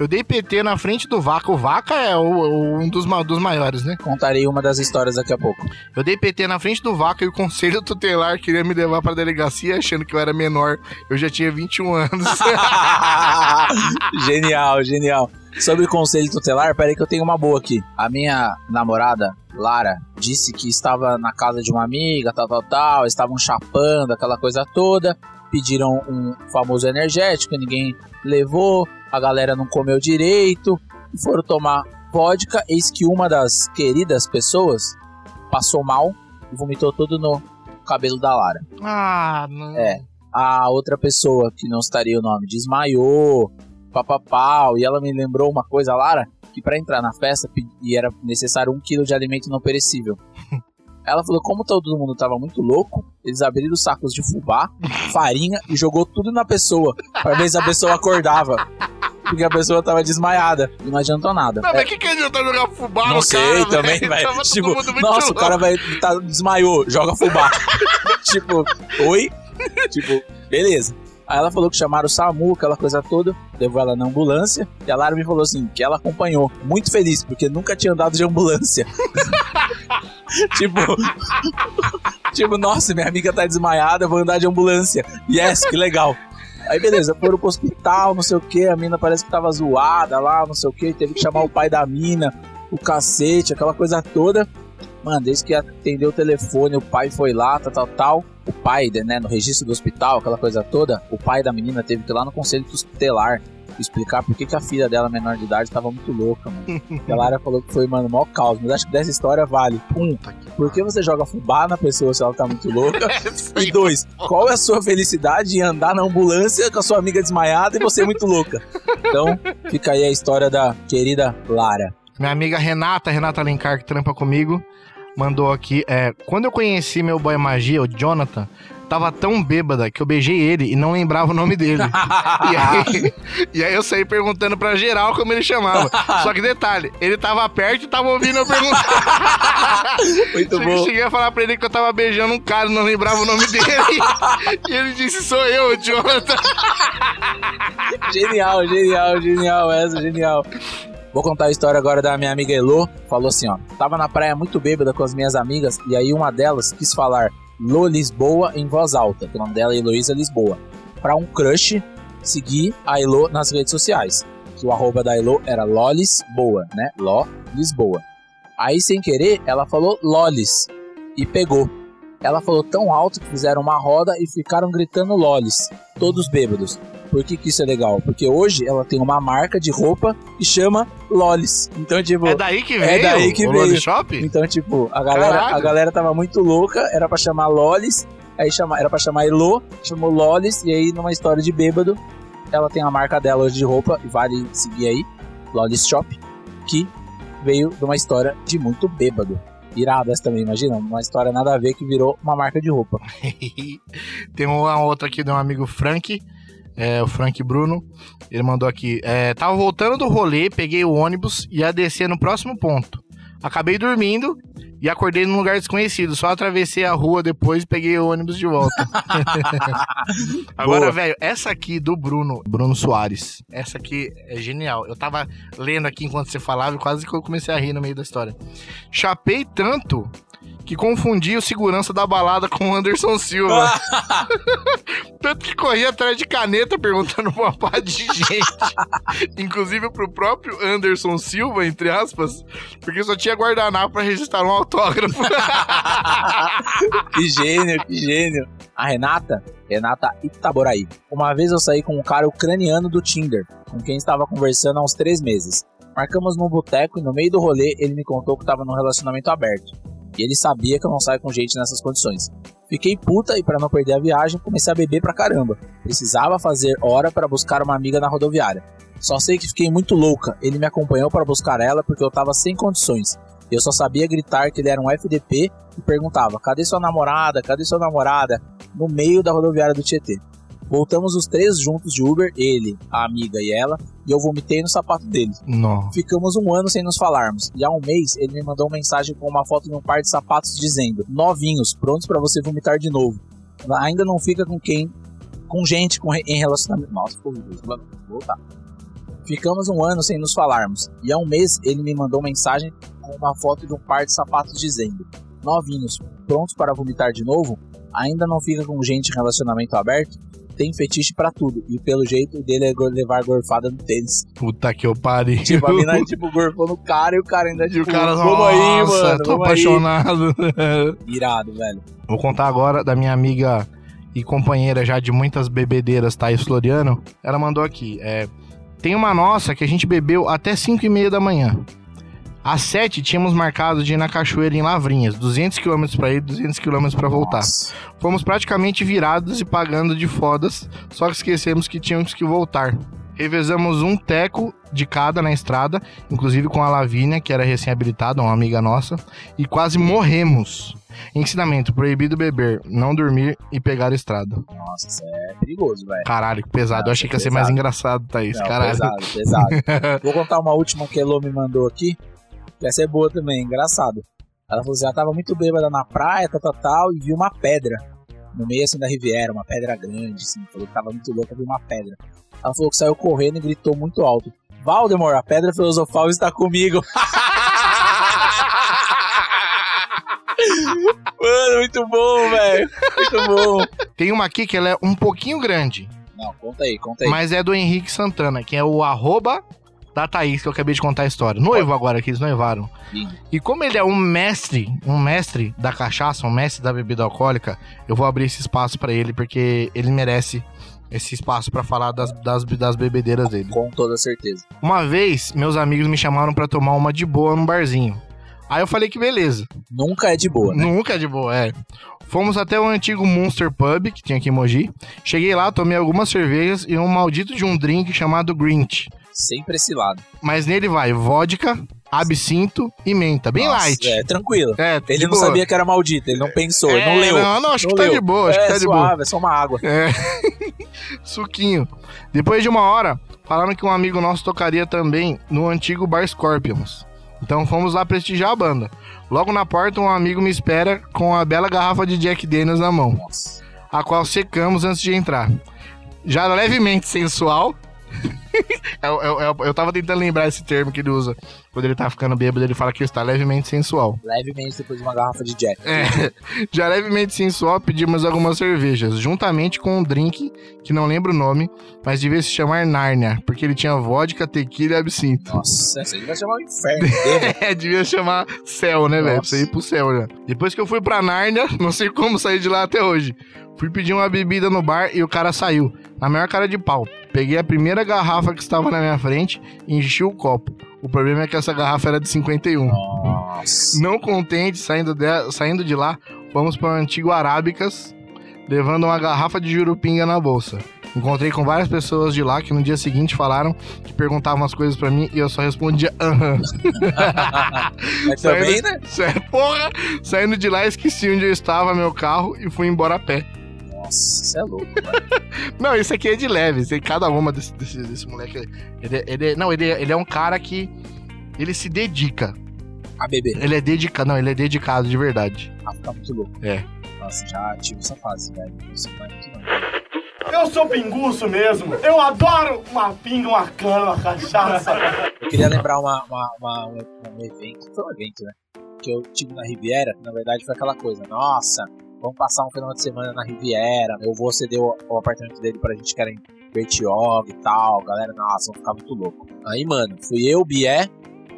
[SPEAKER 1] Eu dei PT na frente do Vaca. O Vaca é o- o- um dos, dos maiores, né?
[SPEAKER 2] Contarei uma das histórias daqui a pouco.
[SPEAKER 1] Eu dei PT na frente do Vaca e o conselho tutelar queria me levar pra delegacia achando que eu era menor. Eu já tinha 21 anos. [laughs]
[SPEAKER 2] genial, genial. Sobre o conselho tutelar, peraí que eu tenho uma boa aqui. A minha namorada, Lara, disse que estava na casa de uma amiga, tal, tal, tal, estavam chapando, aquela coisa toda. Pediram um famoso energético, ninguém levou, a galera não comeu direito, e foram tomar vodka. Eis que uma das queridas pessoas passou mal e vomitou tudo no cabelo da Lara.
[SPEAKER 1] ah, não.
[SPEAKER 2] É. a outra pessoa, que não estaria o nome, desmaiou, papapau, e ela me lembrou uma coisa, Lara, que pra entrar na festa e era necessário um quilo de alimento não perecível. Ela falou, como todo mundo tava muito louco, eles abriram os sacos de fubá, farinha e jogou tudo na pessoa, pra ver se a pessoa acordava. Porque a pessoa tava desmaiada e não adiantou nada.
[SPEAKER 1] Não,
[SPEAKER 2] É,
[SPEAKER 1] mas o que, que adianta jogar fubá
[SPEAKER 2] não
[SPEAKER 1] no
[SPEAKER 2] sei
[SPEAKER 1] cara,
[SPEAKER 2] também,
[SPEAKER 1] velho? [laughs]
[SPEAKER 2] velho.
[SPEAKER 1] Tava todo
[SPEAKER 2] Tipo, nossa, o
[SPEAKER 1] louco.
[SPEAKER 2] cara vai tá, desmaiou, joga fubá. [laughs] tipo, oi? tipo, beleza. Aí ela falou que chamaram o SAMU, aquela coisa toda, levou ela na ambulância, e a Lara me falou assim, que ela acompanhou, muito feliz, porque nunca tinha andado de ambulância. [laughs] tipo, [laughs] tipo, nossa, minha amiga tá desmaiada, vou andar de ambulância. Yes, que legal. Aí beleza, foram pro hospital, não sei o que, a mina parece que tava zoada lá, não sei o que, teve que chamar o pai da mina, o cacete, aquela coisa toda. Mano, desde que atendeu o telefone, o pai foi lá, tal, tal, tal. O pai, né, no registro do hospital, aquela coisa toda, o pai da menina teve que ir lá no conselho tutelar explicar por que, que a filha dela, menor de idade, tava muito louca, mano. [laughs] E a Lara falou que foi, mano, maior caos. Mas acho que dessa história vale. Um, por que você joga fubá na pessoa se ela tá muito louca? [laughs] E dois, qual é a sua felicidade em andar na ambulância com a sua amiga desmaiada e você muito louca? Então, fica aí a história da querida Lara.
[SPEAKER 1] Minha amiga Renata, Renata Alencar, que trampa comigo, mandou aqui. É, quando eu conheci meu boy magia, o Jonathan, tava tão bêbada que eu beijei ele e não lembrava o nome dele. [laughs] e, aí, e aí eu saí perguntando pra geral como ele chamava. Só que detalhe, ele tava perto e tava ouvindo eu perguntar. [laughs]
[SPEAKER 2] Muito
[SPEAKER 1] cheguei,
[SPEAKER 2] bom.
[SPEAKER 1] cheguei a falar pra ele que eu tava beijando um cara e não lembrava o nome dele. [laughs] e ele disse: sou eu, Jonathan.
[SPEAKER 2] Genial, genial, genial, essa, genial. Vou contar a história agora da minha amiga Elo. Falou assim, ó. Tava na praia muito bêbada com as minhas amigas e aí uma delas quis falar Lô Lisboa em voz alta, o nome dela é Heloísa Lisboa. Pra um crush seguir a Elo nas redes sociais. Que o arroba da Elo era Lolisboa, né? Ló Lisboa. Aí, sem querer, ela falou Lolis e pegou. Ela falou tão alto que fizeram uma roda e ficaram gritando Lolis, todos bêbados. Por que, que isso é legal? Porque hoje ela tem uma marca de roupa que chama Lolis. Então, tipo.
[SPEAKER 1] É daí que
[SPEAKER 2] É
[SPEAKER 1] veio
[SPEAKER 2] daí que
[SPEAKER 1] o
[SPEAKER 2] veio.
[SPEAKER 1] Shop?
[SPEAKER 2] Então, tipo, a galera,
[SPEAKER 1] Caralho.
[SPEAKER 2] a galera tava muito louca, era pra chamar Lolis, aí chama, era pra chamar Elo, chamou Lolis, e aí numa história de bêbado, ela tem a marca dela hoje de roupa, e vale seguir aí, Lolis Shop, que veio de uma história de muito bêbado. Iradas também, imagina? Uma história nada a ver que virou uma marca de roupa. [laughs]
[SPEAKER 1] Tem uma outra aqui de um amigo Frank, é, o Frank Bruno. Ele mandou aqui: é, Tava voltando do rolê, peguei o ônibus e ia descer no próximo ponto. Acabei dormindo e acordei num lugar desconhecido. Só atravessei a rua depois e peguei o ônibus de volta. [laughs] Agora, velho, essa aqui do Bruno, Bruno Soares. Essa aqui é genial. Eu tava lendo aqui enquanto você falava e quase que eu comecei a rir no meio da história. Chapei tanto que confundi o segurança da balada com o Anderson Silva. [laughs] Tanto que corri atrás de caneta perguntando pra uma de gente. Inclusive pro próprio Anderson Silva, entre aspas, porque só tinha guardanapo pra registrar um autógrafo. [laughs]
[SPEAKER 2] que gênio, que gênio. A Renata, Renata Itaboraí. Uma vez eu saí com um cara ucraniano do Tinder, com quem estava conversando há uns três meses. Marcamos num boteco e no meio do rolê ele me contou que estava num relacionamento aberto. E ele sabia que eu não saio com gente nessas condições. Fiquei puta e para não perder a viagem comecei a beber pra caramba. Precisava fazer hora para buscar uma amiga na rodoviária. Só sei que fiquei muito louca. Ele me acompanhou para buscar ela porque eu tava sem condições. Eu só sabia gritar que ele era um FDP e perguntava: cadê sua namorada? Cadê sua namorada? No meio da rodoviária do Tietê. Voltamos os três juntos de Uber, ele, a amiga e ela, e eu vomitei no sapato dele.
[SPEAKER 1] Não.
[SPEAKER 2] Ficamos um ano sem nos falarmos, e há um mês ele me mandou uma mensagem com uma foto de um par de sapatos dizendo: novinhos, prontos pra você vomitar de novo. Ainda não fica com quem. com gente com, em relacionamento. Nossa, ficou voltar. Ficamos um ano sem nos falarmos, e há um mês ele me mandou mensagem com uma foto de um par de sapatos dizendo: novinhos, prontos para vomitar de novo? Ainda não fica com gente em relacionamento aberto? Tem fetiche pra tudo, e pelo jeito o dele é levar gorfada no tênis.
[SPEAKER 1] Puta que eu pariu.
[SPEAKER 2] Tipo, a mina, tipo, gorfou no cara e o cara ainda,
[SPEAKER 1] E
[SPEAKER 2] tipo,
[SPEAKER 1] o cara,
[SPEAKER 2] vamos aí,
[SPEAKER 1] nossa,
[SPEAKER 2] mano,
[SPEAKER 1] tô
[SPEAKER 2] vamos aí.
[SPEAKER 1] apaixonado. [laughs]
[SPEAKER 2] Irado, velho.
[SPEAKER 1] Vou contar agora da minha amiga e companheira já de muitas bebedeiras, Thaís Floriano. Ela mandou aqui, é, tem uma nossa que a gente bebeu até 5 e meia da manhã. Às 7 tínhamos marcado de ir na cachoeira em Lavrinhas, 200 km pra ir, 200 km pra voltar.
[SPEAKER 2] Nossa.
[SPEAKER 1] Fomos praticamente virados e pagando de fodas, só que esquecemos que tínhamos que voltar. Revezamos um teco de cada na estrada, inclusive com a Lavínia, que era recém-habilitada, uma amiga nossa, e quase morremos. Ensinamento: proibido beber, não dormir e pegar a estrada.
[SPEAKER 2] Nossa, isso é perigoso, velho.
[SPEAKER 1] Caralho, que pesado.
[SPEAKER 2] Não,
[SPEAKER 1] Eu achei que ia ser
[SPEAKER 2] pesado.
[SPEAKER 1] mais engraçado, Thaís.
[SPEAKER 2] Não,
[SPEAKER 1] Caralho.
[SPEAKER 2] pesado, pesado. [laughs] Vou contar uma última que a Elô me mandou aqui. Que essa é boa também, engraçado. Ela falou assim, ela tava muito bêbada na praia, tal, tal, tal, e viu uma pedra. No meio, assim, da Riviera, uma pedra grande, assim. Falou que tava muito louca, viu uma pedra. Ela falou que saiu correndo e gritou muito alto. Valdemar, a pedra filosofal está comigo. [laughs] Mano, muito bom, velho. Muito bom.
[SPEAKER 1] Tem uma aqui que ela é um pouquinho grande,
[SPEAKER 2] Não, conta aí, conta aí.
[SPEAKER 1] mas é do Henrique Santana, que é o arroba da Thaís, que eu acabei de contar a história. Noivo agora, que eles noivaram. E como ele é um mestre, um mestre da cachaça, um mestre da bebida alcoólica, eu vou abrir esse espaço pra ele, porque ele merece esse espaço pra falar das, das, das bebedeiras dele.
[SPEAKER 2] Com toda certeza.
[SPEAKER 1] Uma vez, meus amigos me chamaram pra tomar uma de boa num barzinho. Aí eu falei que beleza.
[SPEAKER 2] Nunca é de boa, né?
[SPEAKER 1] Nunca de boa, é. Fomos até o antigo Monster Pub, que tinha aqui em Mogi. Cheguei lá, tomei algumas cervejas e um maldito de um drink chamado Grinch.
[SPEAKER 2] Sempre esse lado.
[SPEAKER 1] Mas nele vai vodka, absinto e menta. Bem
[SPEAKER 2] Nossa,
[SPEAKER 1] light.
[SPEAKER 2] É, tranquilo.
[SPEAKER 1] É,
[SPEAKER 2] Ele não
[SPEAKER 1] boa.
[SPEAKER 2] sabia que era maldito, ele não pensou, ele não
[SPEAKER 1] É,
[SPEAKER 2] leu.
[SPEAKER 1] Não, não, acho
[SPEAKER 2] Não
[SPEAKER 1] que tá
[SPEAKER 2] leu.
[SPEAKER 1] de boa, acho
[SPEAKER 2] é,
[SPEAKER 1] que tá de boa.
[SPEAKER 2] suave, é só uma água.
[SPEAKER 1] É. [laughs] Suquinho. Depois de uma hora, falaram que um amigo nosso tocaria também no antigo Bar Scorpions. Então fomos lá prestigiar a banda. Logo na porta, um amigo me espera com a bela garrafa de Jack Daniels na mão,
[SPEAKER 2] Nossa.
[SPEAKER 1] a qual secamos antes de entrar. Já levemente sensual. Eu, eu, eu, eu tava tentando lembrar esse termo que ele usa. Quando ele tá ficando bêbado, ele fala que está levemente sensual.
[SPEAKER 2] Levemente depois de uma garrafa de Jack.
[SPEAKER 1] É, [laughs] já levemente sensual, pedimos algumas cervejas, juntamente com um drink que não lembro o nome, mas devia se chamar Nárnia, porque ele tinha vodka, tequila e absinto.
[SPEAKER 2] Nossa, aí vai chamar o inferno. Bêbado. [laughs]
[SPEAKER 1] É, devia chamar céu, né, velho? Pra você ir pro céu já. Depois que eu fui pra Nárnia, [laughs] não sei como sair de lá até hoje. Fui pedir uma bebida no bar e o cara saiu, na maior cara de pau. Peguei a primeira garrafa que estava na minha frente e enchi o copo. O problema é que essa garrafa era de 51.
[SPEAKER 2] Nossa.
[SPEAKER 1] Não contente, saindo de, saindo de lá, fomos para o antigo Arábicas, levando uma garrafa de jurupinga na bolsa. Encontrei com várias pessoas de lá que no dia seguinte falaram que perguntavam as coisas pra mim e eu só respondia aham. [laughs]
[SPEAKER 2] Mas também,
[SPEAKER 1] Saindo-
[SPEAKER 2] né? [laughs]
[SPEAKER 1] Sé- Porra! Saindo de lá, esqueci onde eu estava, meu carro, e fui embora a pé.
[SPEAKER 2] Nossa, isso é louco. [laughs]
[SPEAKER 1] Não, isso aqui é de leve. Isso aí, cada uma desse, desse, desse moleque. Ele, ele, não, ele, ele é um cara que. Ele se dedica.
[SPEAKER 2] A beber.
[SPEAKER 1] Ele é dedicado. Não, ele é dedicado de verdade.
[SPEAKER 2] Ah, ficar muito louco.
[SPEAKER 1] É.
[SPEAKER 2] Nossa, já tive essa fase, velho. Não sei mais muito não.
[SPEAKER 6] Eu sou pinguço mesmo. Eu adoro uma pinga, uma cana, uma cachaça.
[SPEAKER 2] Eu queria lembrar uma, uma, uma- um, um evento, foi um evento, né? Que eu tive na Riviera, que na verdade foi aquela coisa, nossa, vamos passar um final de semana na Riviera, meu avô cedeu o apartamento dele pra gente que era em Bertioga e tal, galera, nossa, vamos ficar muito louco. Aí, mano, fui eu, Bié,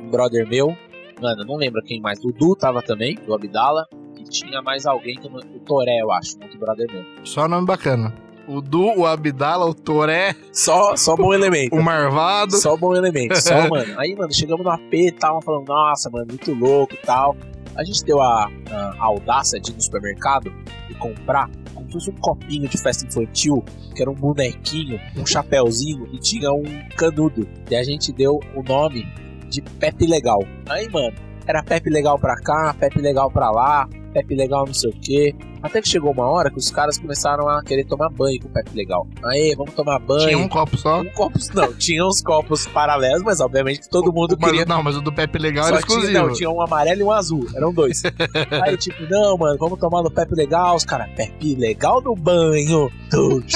[SPEAKER 2] um brother meu, mano, não lembro quem mais, Dudu tava também, do Abdala, e tinha mais alguém, que o Toré, eu acho, outro brother meu.
[SPEAKER 1] Só nome bacana. O Du, o Abdala, o Toré,
[SPEAKER 2] Só, só bom [laughs] elemento.
[SPEAKER 1] o Marvado.
[SPEAKER 2] Só bom elemento, só, [laughs] mano. Aí, mano, chegamos no AP e tal, falando, nossa, mano, muito louco e tal. A gente deu a, a audácia de ir no supermercado e comprar como se fosse um copinho de festa infantil, que era um bonequinho, um chapéuzinho e tinha um canudo. E a gente deu o nome de Pepe Legal. Aí, mano, era Pepe Legal pra cá, Pepe Legal pra lá. Pepe Legal não sei o quê. Até que chegou uma hora que os caras começaram a querer tomar banho com o Pepe Legal. Aê, vamos tomar banho.
[SPEAKER 1] Tinha um copo só.
[SPEAKER 2] Um copo, não, tinha uns copos paralelos, mas obviamente que todo mundo
[SPEAKER 1] Mas,
[SPEAKER 2] queria.
[SPEAKER 1] não, mas o do Pepe Legal era
[SPEAKER 2] Só tinha,
[SPEAKER 1] exclusivo.
[SPEAKER 2] não, tinha um amarelo e um azul, eram dois. [laughs] Aí, tipo, não, mano, vamos tomar no Pepe Legal. Os caras, Pepe Legal no banho. Tux.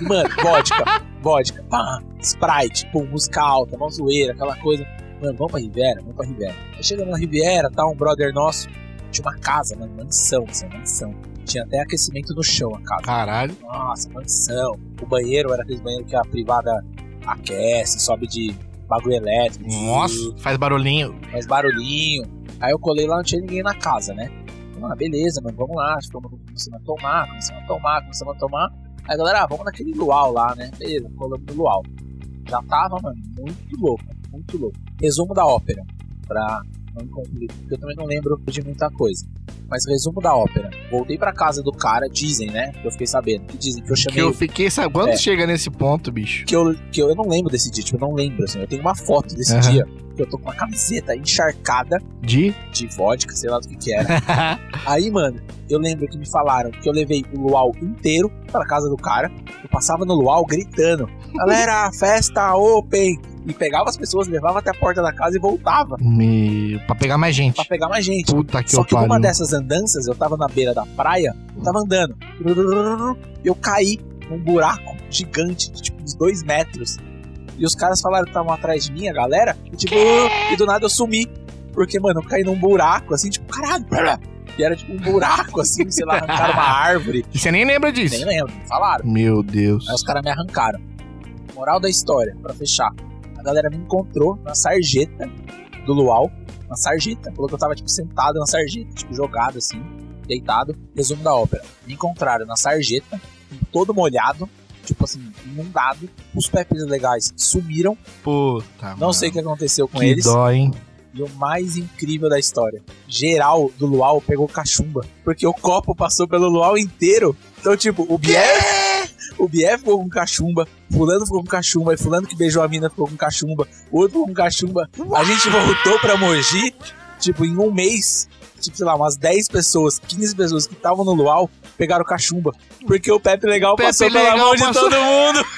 [SPEAKER 2] E, Mano, vodka, vodka, pá, Sprite, pum, música alta, uma zoeira, aquela coisa. Mano, vamos pra Riviera, vamos pra Riviera. Aí chegando na Riviera, tá um brother nosso, tinha uma casa, mano, mansão, assim, mansão. Tinha até aquecimento no chão a casa.
[SPEAKER 1] Caralho.
[SPEAKER 2] Nossa, mansão. O banheiro era aquele banheiro que a privada aquece, sobe de bagulho elétrico.
[SPEAKER 1] Nossa, faz barulhinho.
[SPEAKER 2] Faz barulhinho. Aí eu colei lá, não tinha ninguém na casa, né? Ah, beleza, mano, vamos lá. Começando a tomar, começando a tomar, começando a tomar. Aí galera, ah, vamos naquele luau lá, né? Beleza, colamos no luau. Já tava, mano, muito louco, muito louco. Resumo da ópera, pra não confundir, porque eu também não lembro de muita coisa. Mas resumo da ópera. Voltei pra casa do cara, dizem, né? Que eu fiquei sabendo. Que dizem que eu chamei.
[SPEAKER 1] Que eu fiquei sabendo. Quando
[SPEAKER 2] É.
[SPEAKER 1] chega nesse ponto, bicho?
[SPEAKER 2] que eu, que eu, eu não lembro desse dia, tipo, eu não lembro, assim, eu tenho uma foto desse
[SPEAKER 1] Aham.
[SPEAKER 2] dia, que eu tô com uma camiseta encharcada
[SPEAKER 1] De.
[SPEAKER 2] de vodka, sei lá do que que era. [laughs] Aí, mano, eu lembro que me falaram que eu levei o luau inteiro pra casa do cara, eu passava no luau gritando, galera, festa open! E pegava as pessoas, levava até a porta da casa e voltava
[SPEAKER 1] Me... Pra pegar mais gente.
[SPEAKER 2] pra pegar mais gente.
[SPEAKER 1] Puta que
[SPEAKER 2] Só que numa dessas andanças, eu tava na beira da praia, eu tava andando. Eu caí num buraco gigante, de tipo uns dois metros. E os caras falaram que estavam atrás de mim, a galera, e tipo, e do nada eu sumi. Porque, mano, eu caí num buraco, assim, tipo, caralho, e era tipo um buraco, assim, sei lá, arrancaram uma [laughs] árvore.
[SPEAKER 1] E você nem lembra disso?
[SPEAKER 2] Nem lembro, falaram.
[SPEAKER 1] Meu Deus.
[SPEAKER 2] Aí os caras me arrancaram. Moral da história, pra fechar. A galera me encontrou na sarjeta do Luau. Na sarjeta. Falou que eu tava, tipo, sentado na sarjeta, tipo, jogado assim, deitado. Resumo da ópera. Me encontraram na sarjeta, todo molhado, tipo assim, inundado. Os pepes legais sumiram.
[SPEAKER 1] Puta.
[SPEAKER 2] Não sei o que aconteceu com
[SPEAKER 1] Que
[SPEAKER 2] eles.
[SPEAKER 1] dó, hein?
[SPEAKER 2] E o mais incrível da história: geral do Luau pegou cachumba. Porque o copo passou pelo Luau inteiro. Então, tipo, o Bier. O Bier ficou com cachumba, Fulano ficou com cachumba, e Fulano que beijou a mina ficou com cachumba, o outro ficou com cachumba. A gente voltou pra Mogi, tipo, em um mês, tipo, sei lá, umas 10 pessoas, 15 pessoas que estavam no Luau pegaram cachumba. Porque o Pepe Legal
[SPEAKER 1] Pepe
[SPEAKER 2] passou pela
[SPEAKER 1] Legal
[SPEAKER 2] mão de
[SPEAKER 1] passou-
[SPEAKER 2] todo mundo. [laughs]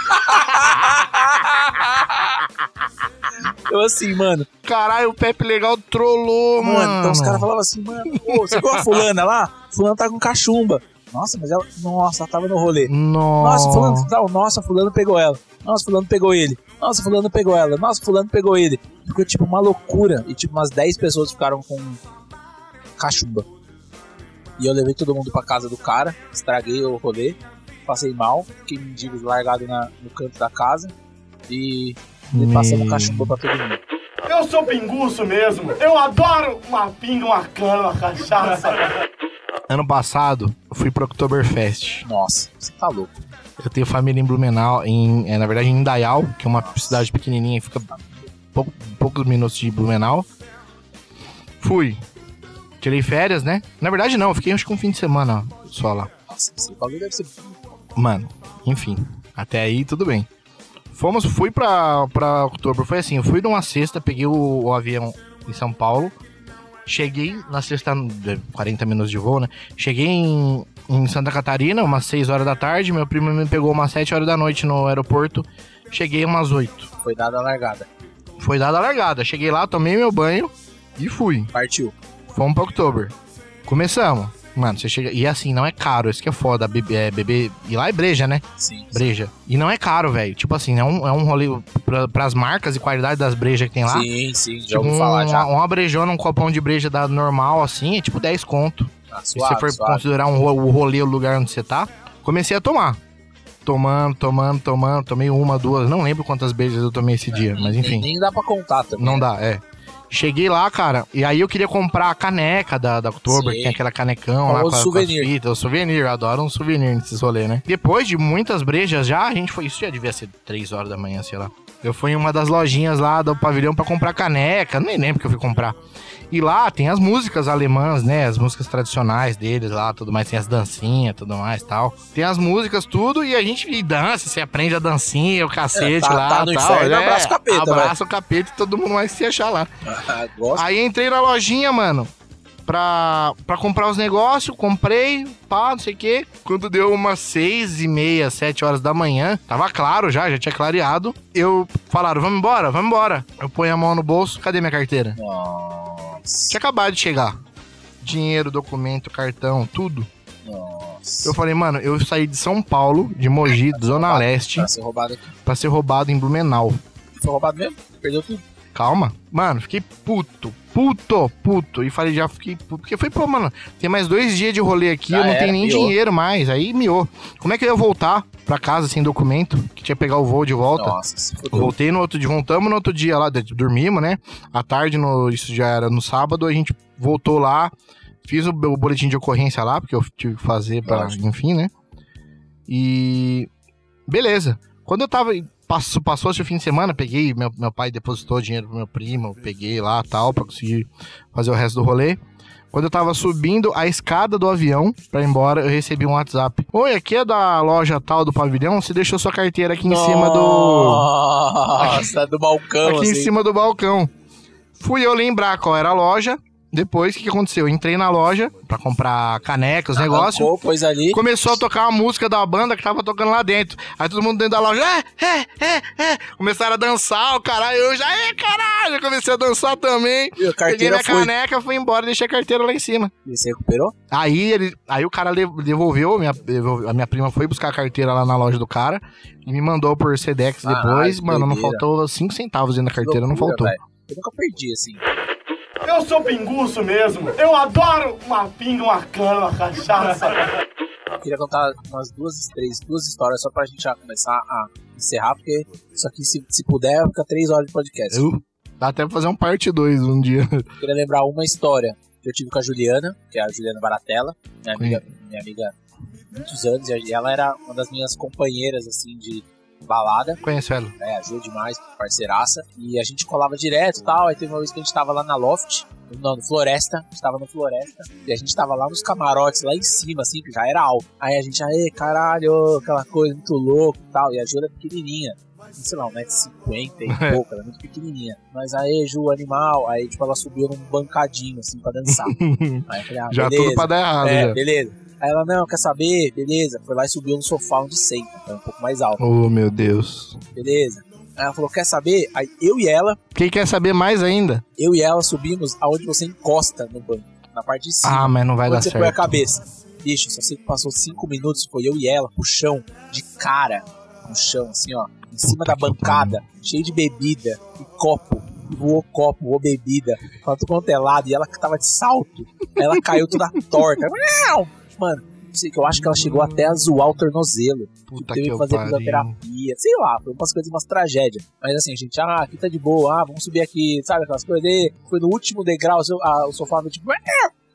[SPEAKER 2] Eu assim, mano,
[SPEAKER 1] Caralho, o Pepe Legal trollou, mano.
[SPEAKER 2] Mano, então os caras falavam assim, mano, ô, você viu a fulana lá? Fulano tá com cachumba. Nossa, mas ela. Nossa, ela tava no rolê. Nossa,
[SPEAKER 1] Nossa.
[SPEAKER 2] fulano. Não, nossa, fulano pegou ela. Nossa, fulano pegou ele. Nossa, fulano pegou ela. Nossa, fulano pegou ele. Ficou tipo uma loucura. E tipo, umas 10 pessoas ficaram com cachumba. E eu levei todo mundo pra casa do cara, estraguei o rolê, passei mal, fiquei mendigo largado na, no canto da casa e, e passamos cachumba pra todo mundo.
[SPEAKER 6] Eu sou pinguço mesmo. Eu adoro uma pinga, uma cana, uma cachaça.
[SPEAKER 1] Ano passado, eu fui pro Oktoberfest.
[SPEAKER 2] Nossa, você tá louco.
[SPEAKER 1] Eu tenho família em Blumenau, em, é, na verdade em Indaial, que é uma cidade pequenininha, fica pouco- poucos minutos de Blumenau. Fui. Tirei férias, né? Na verdade não, eu fiquei acho que um fim de semana só lá.
[SPEAKER 2] Nossa, esse bagulho deve ser
[SPEAKER 1] Mano, enfim, até aí tudo bem. Fomos, fui pra, pra outubro, foi assim, eu fui numa sexta, peguei o, o avião em São Paulo, cheguei na sexta, de 40 minutos de voo, né? Cheguei em, em Santa Catarina, umas 6 horas da tarde, meu primo me pegou umas 7 horas da noite no aeroporto, cheguei umas 8.
[SPEAKER 2] Foi dada a largada.
[SPEAKER 1] Foi dada a largada, cheguei lá, tomei meu banho e fui.
[SPEAKER 2] Partiu.
[SPEAKER 1] Fomos pra outubro. Começamos. Mano, você chega. E assim, não é caro, isso que é foda. Bebê, é, bebê. E lá é breja, né?
[SPEAKER 2] Sim.
[SPEAKER 1] breja. E não é caro, velho. Tipo assim, é um, é um rolê pra, pras marcas e qualidade das brejas que tem lá.
[SPEAKER 2] Sim, sim, já
[SPEAKER 1] Tipo,
[SPEAKER 2] ouvi falar já.
[SPEAKER 1] Uma, uma brejona, um copão de breja da normal, assim, é tipo 10 conto.
[SPEAKER 2] Ah,
[SPEAKER 1] Se
[SPEAKER 2] suave,
[SPEAKER 1] você for
[SPEAKER 2] suave.
[SPEAKER 1] considerar um, o rolê, o lugar onde você tá. Comecei a tomar. Tomando, tomando, tomando. Tomei uma, duas. Não lembro quantas brejas eu tomei esse dia, mas enfim.
[SPEAKER 2] nem dá pra contar também.
[SPEAKER 1] Não
[SPEAKER 2] né?
[SPEAKER 1] dá, é. Cheguei lá, cara, e aí eu queria comprar a caneca da, da Oktober,
[SPEAKER 2] Sim.
[SPEAKER 1] que tem aquela canecão lá com, a- com
[SPEAKER 2] souvenir.
[SPEAKER 1] as fitas, o souvenir, eu adoro um souvenir nesses rolês, né? Depois de muitas brejas já, a gente foi, isso já devia ser 3 horas da manhã, sei lá. Eu fui em uma das lojinhas lá do pavilhão pra comprar caneca, nem lembro que eu fui comprar. E lá tem as músicas alemãs, né? As músicas tradicionais deles lá, tudo mais. Tem as dancinhas, tudo mais tal. Tem as músicas, tudo, e a gente e dança, você aprende a dancinha, o cacete
[SPEAKER 2] tá-
[SPEAKER 1] lá,
[SPEAKER 2] tá no
[SPEAKER 1] tal.
[SPEAKER 2] inferno, abraça o capeta,
[SPEAKER 1] Abraça o capeta e todo mundo vai se achar lá. [laughs]
[SPEAKER 2] Ah.
[SPEAKER 1] Aí entrei na lojinha, mano. Pra, pra comprar os negócios, comprei, pá, não sei o quê. Quando deu umas seis e meia, sete horas da manhã, tava claro já, já tinha clareado. Eu falaram, vamos embora, vamos embora. Eu ponho a mão no bolso, cadê minha carteira?
[SPEAKER 2] Nossa.
[SPEAKER 1] Tinha acabado de chegar. Dinheiro, documento, cartão, tudo.
[SPEAKER 2] Nossa.
[SPEAKER 1] Eu falei, mano, eu saí de São Paulo, de Mogi, Zona Leste,
[SPEAKER 2] Pra ser roubado aqui.
[SPEAKER 1] pra ser roubado em Blumenau.
[SPEAKER 2] Foi roubado mesmo? Perdeu tudo.
[SPEAKER 1] Calma. Mano, fiquei puto. Puto, puto. E falei, já fiquei puto. Porque foi, pô, mano, tem mais dois dias de rolê aqui,
[SPEAKER 2] Já
[SPEAKER 1] eu não
[SPEAKER 2] era,
[SPEAKER 1] tenho nem
[SPEAKER 2] miou.
[SPEAKER 1] dinheiro mais. Aí miou. Como é que eu ia voltar pra casa sem documento? Que tinha que pegar o voo de volta.
[SPEAKER 2] Nossa.
[SPEAKER 1] Voltei no outro dia, voltamos no outro dia lá, dormimos, né? À tarde, no, isso já era no sábado, a gente voltou lá, fiz o, o boletim de ocorrência lá, porque eu tive que fazer pra,
[SPEAKER 2] Lógico.
[SPEAKER 1] enfim, né? E. Beleza. Quando eu tava. Passou, passou esse fim de semana, peguei, meu, meu pai depositou dinheiro pro meu primo, peguei lá tal, pra conseguir fazer o resto do rolê. Quando eu tava subindo a escada do avião pra ir embora, eu recebi um WhatsApp. Oi, aqui é da loja tal do pavilhão, você deixou sua carteira aqui em cima do.
[SPEAKER 2] Nossa, do balcão,
[SPEAKER 1] aqui
[SPEAKER 2] assim.
[SPEAKER 1] em cima do balcão. Fui eu lembrar qual era a loja. Depois, o que, que aconteceu? Eu entrei na loja pra comprar canecas, negócio.
[SPEAKER 2] Arrancou, pôs ali.
[SPEAKER 1] Começou a tocar uma música da banda que tava tocando lá dentro. Aí todo mundo dentro da loja, é, é, é, é. Começaram a dançar, o caralho. Eu já, é, caralho. Eu comecei a dançar também.
[SPEAKER 2] E a
[SPEAKER 1] Peguei minha
[SPEAKER 2] foi.
[SPEAKER 1] caneca, fui embora, deixei a carteira lá em cima.
[SPEAKER 2] E você recuperou?
[SPEAKER 1] Aí, ele, aí o cara devolveu, minha, devolveu- a minha prima foi buscar a carteira lá na loja do cara e me mandou por Sedex depois. Mano, não faltou 5 centavos dentro da carteira, não
[SPEAKER 2] Loucura,
[SPEAKER 1] faltou.
[SPEAKER 2] velho. Eu nunca perdi, assim.
[SPEAKER 6] Eu sou pinguço mesmo. Eu adoro uma pinga, uma cana, uma cachaça.
[SPEAKER 2] Eu queria contar umas duas, três, duas histórias só pra gente já começar a encerrar, porque isso aqui, se, se puder, fica três horas de podcast.
[SPEAKER 1] Eu, dá até pra fazer um parte 2 um dia.
[SPEAKER 2] Eu queria lembrar uma história que eu tive com a Juliana, que é a Juliana Baratella, minha amiga, minha amiga há muitos anos, e ela era uma das minhas companheiras, assim, de balada.
[SPEAKER 1] Conhece ela?
[SPEAKER 2] É, ajuda demais, parceiraça. E a gente colava direto e tal. Aí teve uma vez que a gente tava lá na Loft, não, no Floresta, a gente tava no Floresta, e a gente tava lá nos camarotes, lá em cima, assim, que já era alto. Aí a gente, aê, caralho, aquela coisa muito louca e tal. E a Ju era pequenininha. Sei lá, 1,50m e [laughs] pouco, ela é muito pequenininha. Mas aí, Ju, animal, aí tipo, ela subiu num bancadinho, assim, pra dançar. [laughs] aí eu falei, ah,
[SPEAKER 1] já
[SPEAKER 2] beleza.
[SPEAKER 1] tudo pra dar errado,
[SPEAKER 2] É,
[SPEAKER 1] já.
[SPEAKER 2] beleza. Aí ela, não, quer saber? Beleza. Foi lá e subiu no sofá onde senta, então um pouco mais alto.
[SPEAKER 1] Oh, meu Deus.
[SPEAKER 2] Beleza. Aí ela falou, quer saber? Aí eu e ela,
[SPEAKER 1] Quem quer saber mais ainda?
[SPEAKER 2] eu e ela subimos aonde você encosta no banco, na parte de cima.
[SPEAKER 1] Ah, mas não vai dar
[SPEAKER 2] onde você põe a
[SPEAKER 1] certo.
[SPEAKER 2] cabeça. Bicho, só sei que passou cinco minutos, foi eu e ela pro chão, de cara, no chão, assim, ó, em cima
[SPEAKER 1] Puta
[SPEAKER 2] da bancada, cheio de bebida e copo. Voou copo, voou bebida, pra tudo quanto é lado, e ela que tava de salto, ela caiu toda torta. [laughs] Mano, que eu acho que ela chegou até a zoar o tornozelo.
[SPEAKER 1] Puta
[SPEAKER 2] teve
[SPEAKER 1] que
[SPEAKER 2] que fazer
[SPEAKER 1] pariu.
[SPEAKER 2] fisioterapia, sei lá, foi umas coisas, umas tragédias. Mas assim, a gente, ah, aqui tá de boa, ah, vamos subir aqui, sabe aquelas coisas? Foi no último degrau, ah, o sofá foi tipo,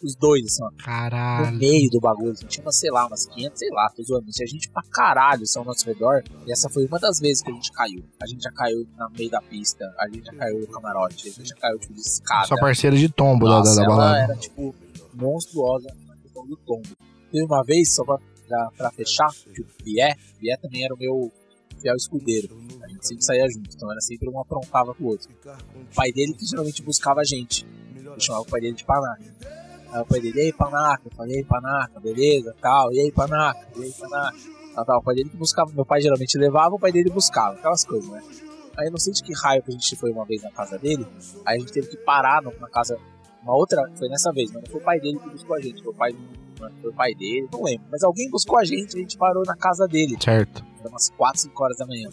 [SPEAKER 2] os dois, assim, ó, no
[SPEAKER 1] Caralho.
[SPEAKER 2] meio do bagulho, assim, tinha sei lá, umas 500, sei lá, tô zoando, tinha gente pra caralho assim, ao nosso redor, e essa foi uma das vezes que a gente caiu. A gente já caiu no meio da pista, a gente já caiu no camarote, a gente já caiu, tipo, de escada.
[SPEAKER 1] Sua parceira de tombo da, da,
[SPEAKER 2] Nossa,
[SPEAKER 1] da
[SPEAKER 2] ela
[SPEAKER 1] balada.
[SPEAKER 2] era, tipo, monstruosa na questão do tombo. Teve uma vez, só pra, pra, pra fechar, que o Bié, Bié também era o meu fiel escudeiro. A gente sempre saía junto, então era sempre um aprontava pro outro. O pai dele que geralmente buscava a gente. Eu chamava o pai dele de Panaca. Aí o pai dele, e aí, Panaca? Eu falei, e aí, Panaca, beleza, tal, e aí, Panaca, e aí, Panaca. Tal, tal. O pai dele que buscava, meu pai geralmente levava, o pai dele buscava, aquelas coisas, né? Aí eu não sei de que raio que a gente foi uma vez na casa dele, aí a gente teve que parar na casa uma outra, foi nessa vez, mas não foi o pai dele que buscou a gente, foi o pai, foi o pai dele, não lembro. Mas alguém buscou a gente, a gente parou na casa dele.
[SPEAKER 1] Certo.
[SPEAKER 2] Era umas 4, 5 horas da manhã.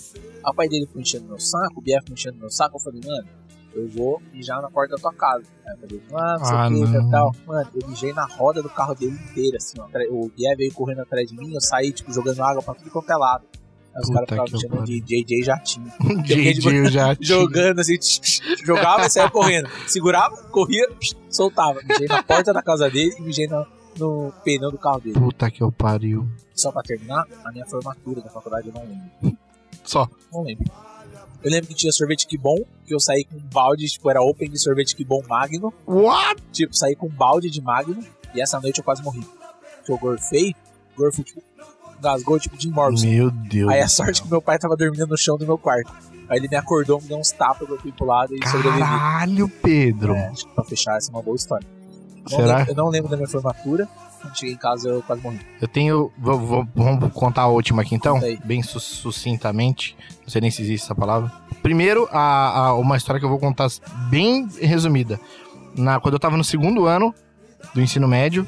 [SPEAKER 2] O pai dele foi enchendo meu saco, o Bier foi enchendo meu saco, eu falei, mano, eu vou mijar na porta da tua casa. Aí eu falei, ah, não sei
[SPEAKER 1] Ah,
[SPEAKER 2] o que,
[SPEAKER 1] não.
[SPEAKER 2] tal. Mano, eu mijei na roda do carro dele inteira, assim, ó. O Bier veio correndo atrás de mim, eu saí, tipo, jogando água pra tudo quanto é lado. Aí os caras ficavam
[SPEAKER 1] que
[SPEAKER 2] me chamando [laughs] de JJ Jatinho.
[SPEAKER 1] JJ tinha.
[SPEAKER 2] Jogando assim, jogava e saia correndo. Segurava, corria, soltava. Mijei na porta da casa dele e mijei na- no pneu do carro dele.
[SPEAKER 1] Puta que eu pariu.
[SPEAKER 2] Só pra terminar, a minha formatura da faculdade eu não lembro.
[SPEAKER 1] Só.
[SPEAKER 2] Não lembro. Eu lembro que tinha sorvete que bom, que eu saí com um balde, tipo, era open de sorvete que bom Magno.
[SPEAKER 1] What?
[SPEAKER 2] Tipo, saí com um balde de Magno e essa noite eu quase morri. Porque eu gorfei, gorfo, tipo, gasgou, tipo, de Morrison.
[SPEAKER 1] Meu Deus.
[SPEAKER 2] Aí a sorte que meu pai tava dormindo no chão do meu quarto. Aí ele me acordou, me deu uns tapas, eu fui pro lado e sobrevivi.
[SPEAKER 1] Caralho, Pedro.
[SPEAKER 2] É, acho que pra fechar essa é uma boa história. Não
[SPEAKER 1] Será?
[SPEAKER 2] lembro- eu não lembro da minha formatura. Quando cheguei em casa, eu quase morri.
[SPEAKER 1] Eu tenho. vou- vou- vamos contar a última aqui então, bem su- sucintamente. Não sei nem se existe essa palavra. Primeiro, a, a- uma história que eu vou contar bem resumida. Na, quando eu tava no segundo ano do ensino médio,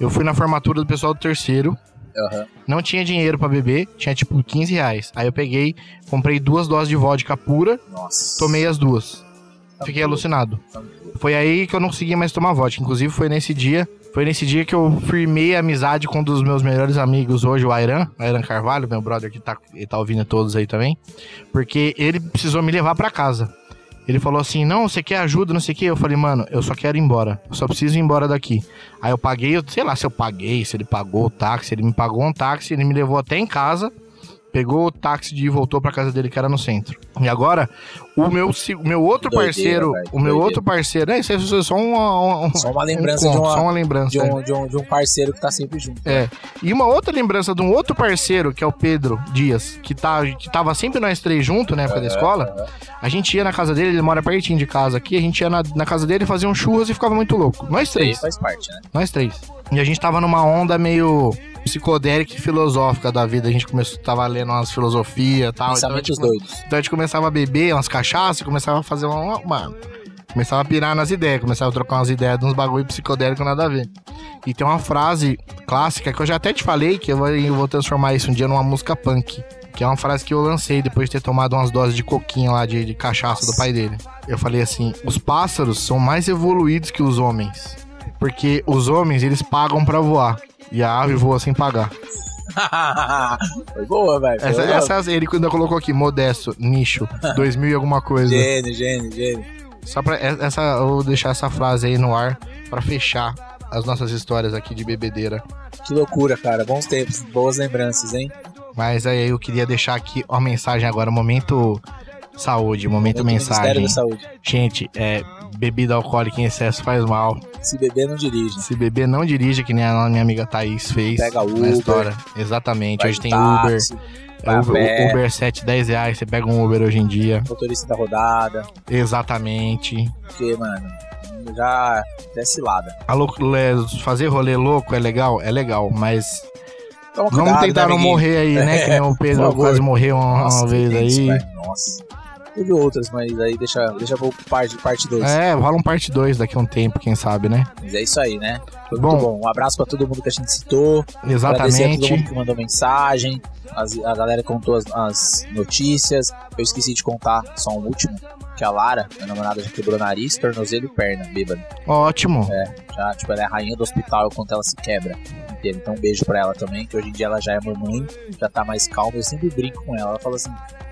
[SPEAKER 1] eu fui na formatura do pessoal do terceiro.
[SPEAKER 2] Aham.
[SPEAKER 1] Não tinha dinheiro pra beber, tinha tipo 15 reais. Aí eu peguei, comprei duas doses de vodka pura,
[SPEAKER 2] Nossa.
[SPEAKER 1] tomei as duas. Fiquei alucinado. Foi aí que eu não consegui mais tomar vodka. Inclusive, foi nesse dia. Foi nesse dia que eu firmei a amizade com um dos meus melhores amigos hoje, o Airan, Airan Carvalho, meu brother que tá, ele tá ouvindo todos aí também. Porque ele precisou me levar pra casa. Ele falou assim: Não, você quer ajuda, não sei o quê. Eu falei, mano, eu só quero ir embora. Eu só preciso ir embora daqui. Aí eu paguei, eu, sei lá se eu paguei, se ele pagou o táxi. Ele me pagou um táxi, ele me levou até em casa. Pegou o táxi de e voltou pra casa dele, que era no centro. E agora, o meu, o meu outro
[SPEAKER 2] doideira,
[SPEAKER 1] parceiro,
[SPEAKER 2] que
[SPEAKER 1] o meu
[SPEAKER 2] doideira.
[SPEAKER 1] outro parceiro, é, isso é só um, um,
[SPEAKER 2] Só uma lembrança
[SPEAKER 1] um
[SPEAKER 2] de,
[SPEAKER 1] conto,
[SPEAKER 2] uma,
[SPEAKER 1] só uma lembrança.
[SPEAKER 2] de,
[SPEAKER 1] é.
[SPEAKER 2] um, de, um, de um parceiro que tá sempre junto.
[SPEAKER 1] É. E uma outra lembrança de um outro parceiro, que é o Pedro Dias, que, tá, que tava sempre nós três juntos na época da escola. A gente ia na casa dele, ele mora pertinho de casa aqui, a gente ia na, na casa dele, fazia um churras e ficava muito louco. Nós
[SPEAKER 2] Isso
[SPEAKER 1] três.
[SPEAKER 2] faz parte, né?
[SPEAKER 1] Nós três. E a gente tava numa onda meio psicodélica e filosófica da vida. A gente começou, tava lendo umas filosofias e tal. Então a, gente,
[SPEAKER 2] Pensamentos doidos.
[SPEAKER 1] então a gente começava a beber umas cachaças e começava a fazer uma. Mano. Começava a pirar nas ideias, começava a trocar umas ideias de uns bagulho psicodélico nada a ver. E tem uma frase clássica que eu já até te falei que eu vou, eu vou transformar isso um dia numa música punk. Que é uma frase que eu lancei depois de ter tomado umas doses de coquinha lá de, de cachaça do pai dele. Eu falei assim: os pássaros são mais evoluídos que os homens. Porque os homens, eles pagam pra voar. E a ave voa sem pagar. [laughs]
[SPEAKER 2] Foi boa, velho.
[SPEAKER 1] Essa, essa ele quando colocou aqui, modesto, nicho, [laughs] 2000 e alguma coisa.
[SPEAKER 2] Gênio, gênio, gênio.
[SPEAKER 1] Só pra. Essa, eu vou deixar essa frase aí no ar pra fechar as nossas histórias aqui de bebedeira.
[SPEAKER 2] Que loucura, cara. Bons tempos, boas lembranças, hein?
[SPEAKER 1] Mas aí eu queria deixar aqui uma mensagem agora, momento saúde, momento,
[SPEAKER 2] Ministério
[SPEAKER 1] mensagem.
[SPEAKER 2] da Saúde.
[SPEAKER 1] Gente, é, bebida alcoólica em excesso faz mal.
[SPEAKER 2] Se beber, não dirige.
[SPEAKER 1] Se beber, não dirige, que nem a minha amiga Thaís fez
[SPEAKER 2] Pega
[SPEAKER 1] na
[SPEAKER 2] Uber.
[SPEAKER 1] história. Exatamente, hoje tem Uber.
[SPEAKER 2] táxi,
[SPEAKER 1] Uber,
[SPEAKER 2] pé.
[SPEAKER 1] Uber 7, 10 reais, você pega um Uber hoje em dia.
[SPEAKER 2] Motorista da rodada.
[SPEAKER 1] Exatamente.
[SPEAKER 2] Porque, mano, já é cilada.
[SPEAKER 1] A fazer rolê louco é legal? É legal, mas
[SPEAKER 2] Toma
[SPEAKER 1] vamos
[SPEAKER 2] cuidado,
[SPEAKER 1] tentar
[SPEAKER 2] né,
[SPEAKER 1] não morrer aí, né? Que nem o [laughs] Pedro quase morreu uma,
[SPEAKER 2] Nossa,
[SPEAKER 1] vez aí.
[SPEAKER 2] velho. Nossa. Teve outras, mas aí deixa, deixa pra parte 2. Parte dois.
[SPEAKER 1] É, rola um parte 2 daqui a um tempo, quem sabe, né?
[SPEAKER 2] Mas é isso aí, né? Foi
[SPEAKER 1] Bom.
[SPEAKER 2] muito bom. Um abraço pra todo mundo que a gente citou. Agradecer a todo
[SPEAKER 1] Exatamente.
[SPEAKER 2] mundo que mandou mensagem. As- a galera contou as, as notícias. Eu esqueci de contar só um último. Que a Lara, minha namorada, já quebrou nariz, tornozelo e perna, bêbada.
[SPEAKER 1] Ótimo.
[SPEAKER 2] Já, tipo, ela é a rainha do hospital quando ela se quebra inteira. Então, um beijo pra ela também, que hoje em dia ela já é mamãe, já tá mais calma. Eu sempre brinco com ela. Ela fala assim: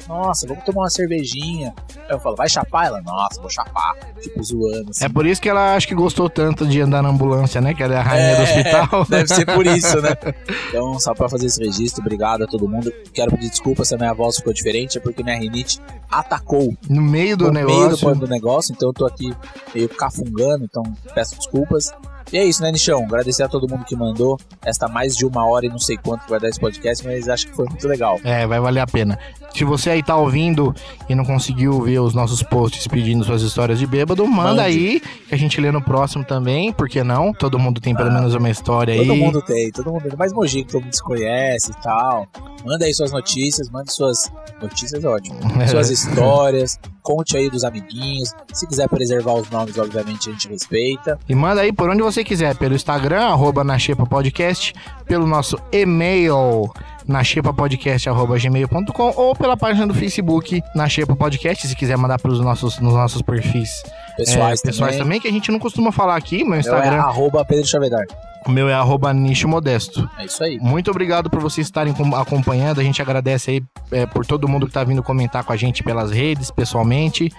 [SPEAKER 2] Nossa, vamos tomar uma cervejinha. Aí eu falo: Vai chapar? Ela: Nossa, vou chapar. Tipo, zoando. Assim.
[SPEAKER 1] É por isso que ela acho que gostou tanto de andar na ambulância, né? Que ela é a rainha
[SPEAKER 2] É,
[SPEAKER 1] do hospital. [laughs]
[SPEAKER 2] Deve ser por isso, né? [laughs] Então, só pra fazer esse registro, obrigado a todo mundo. Quero pedir desculpa se a minha voz ficou diferente, é porque minha rinite atacou
[SPEAKER 1] No meio do
[SPEAKER 2] no meio do,
[SPEAKER 1] negócio.
[SPEAKER 2] do negócio, então eu tô aqui meio cafungando, então peço desculpas. E é isso, né, Nichão? Agradecer a todo mundo que mandou esta mais de uma hora e não sei quanto que vai dar esse podcast, mas acho que foi muito legal.
[SPEAKER 1] É, vai valer a pena. Se você aí tá ouvindo e não conseguiu ver os nossos posts pedindo suas histórias de bêbado, manda
[SPEAKER 2] Mande.
[SPEAKER 1] aí, que a gente lê no próximo também, por que não? Todo mundo tem pelo menos uma história aí.
[SPEAKER 2] Todo mundo tem, todo mundo tem. Mais Mogi, que todo mundo se conhece e tal. Manda aí suas notícias, mande suas notícias, ótimo. [laughs] Suas histórias, conte aí dos amiguinhos. Se quiser preservar os nomes, obviamente a gente respeita.
[SPEAKER 1] E manda aí por onde você quiser, pelo Instagram, arroba na Xepa Podcast, pelo nosso e-mail na gmail.com ou pela página do Facebook na Xepa Podcast, se quiser mandar pelos nossos, nos nossos perfis
[SPEAKER 2] Pessoais,
[SPEAKER 1] é, pessoais
[SPEAKER 2] também.
[SPEAKER 1] também, que a gente não costuma falar aqui, meu
[SPEAKER 2] Meu é
[SPEAKER 1] Instagram,
[SPEAKER 2] arroba Pedro Chavedar.
[SPEAKER 1] O meu é arroba nicho modesto.
[SPEAKER 2] É isso aí.
[SPEAKER 1] Muito obrigado por vocês estarem com- acompanhando. A gente agradece aí é, por todo mundo que tá vindo comentar com a gente pelas redes, pessoalmente.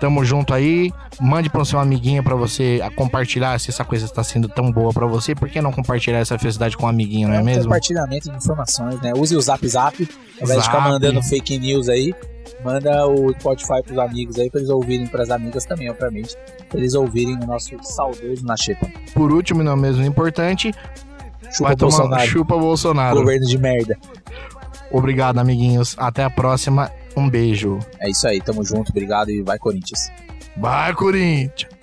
[SPEAKER 1] Tamo junto aí. Mande pro seu amiguinho pra você a compartilhar se essa coisa está sendo tão boa pra você. Por que não compartilhar essa felicidade com um amiguinho, não é
[SPEAKER 2] um
[SPEAKER 1] mesmo?
[SPEAKER 2] compartilhamento de informações, né? Use o Zap Zap, ao invés de ficar mandando fake news aí. Manda o Spotify pros amigos aí, pra eles ouvirem, pras amigas também, obviamente. Pra eles ouvirem o nosso saudoso na Xepa.
[SPEAKER 1] Por último, e não menos importante,
[SPEAKER 2] Chupa
[SPEAKER 1] vai tomar
[SPEAKER 2] Bolsonaro.
[SPEAKER 1] chupa Bolsonaro.
[SPEAKER 2] Governo de merda.
[SPEAKER 1] Obrigado, amiguinhos. Até a próxima. Um beijo.
[SPEAKER 2] É isso aí, tamo junto, obrigado e vai Corinthians.
[SPEAKER 1] Vai, Corinthians!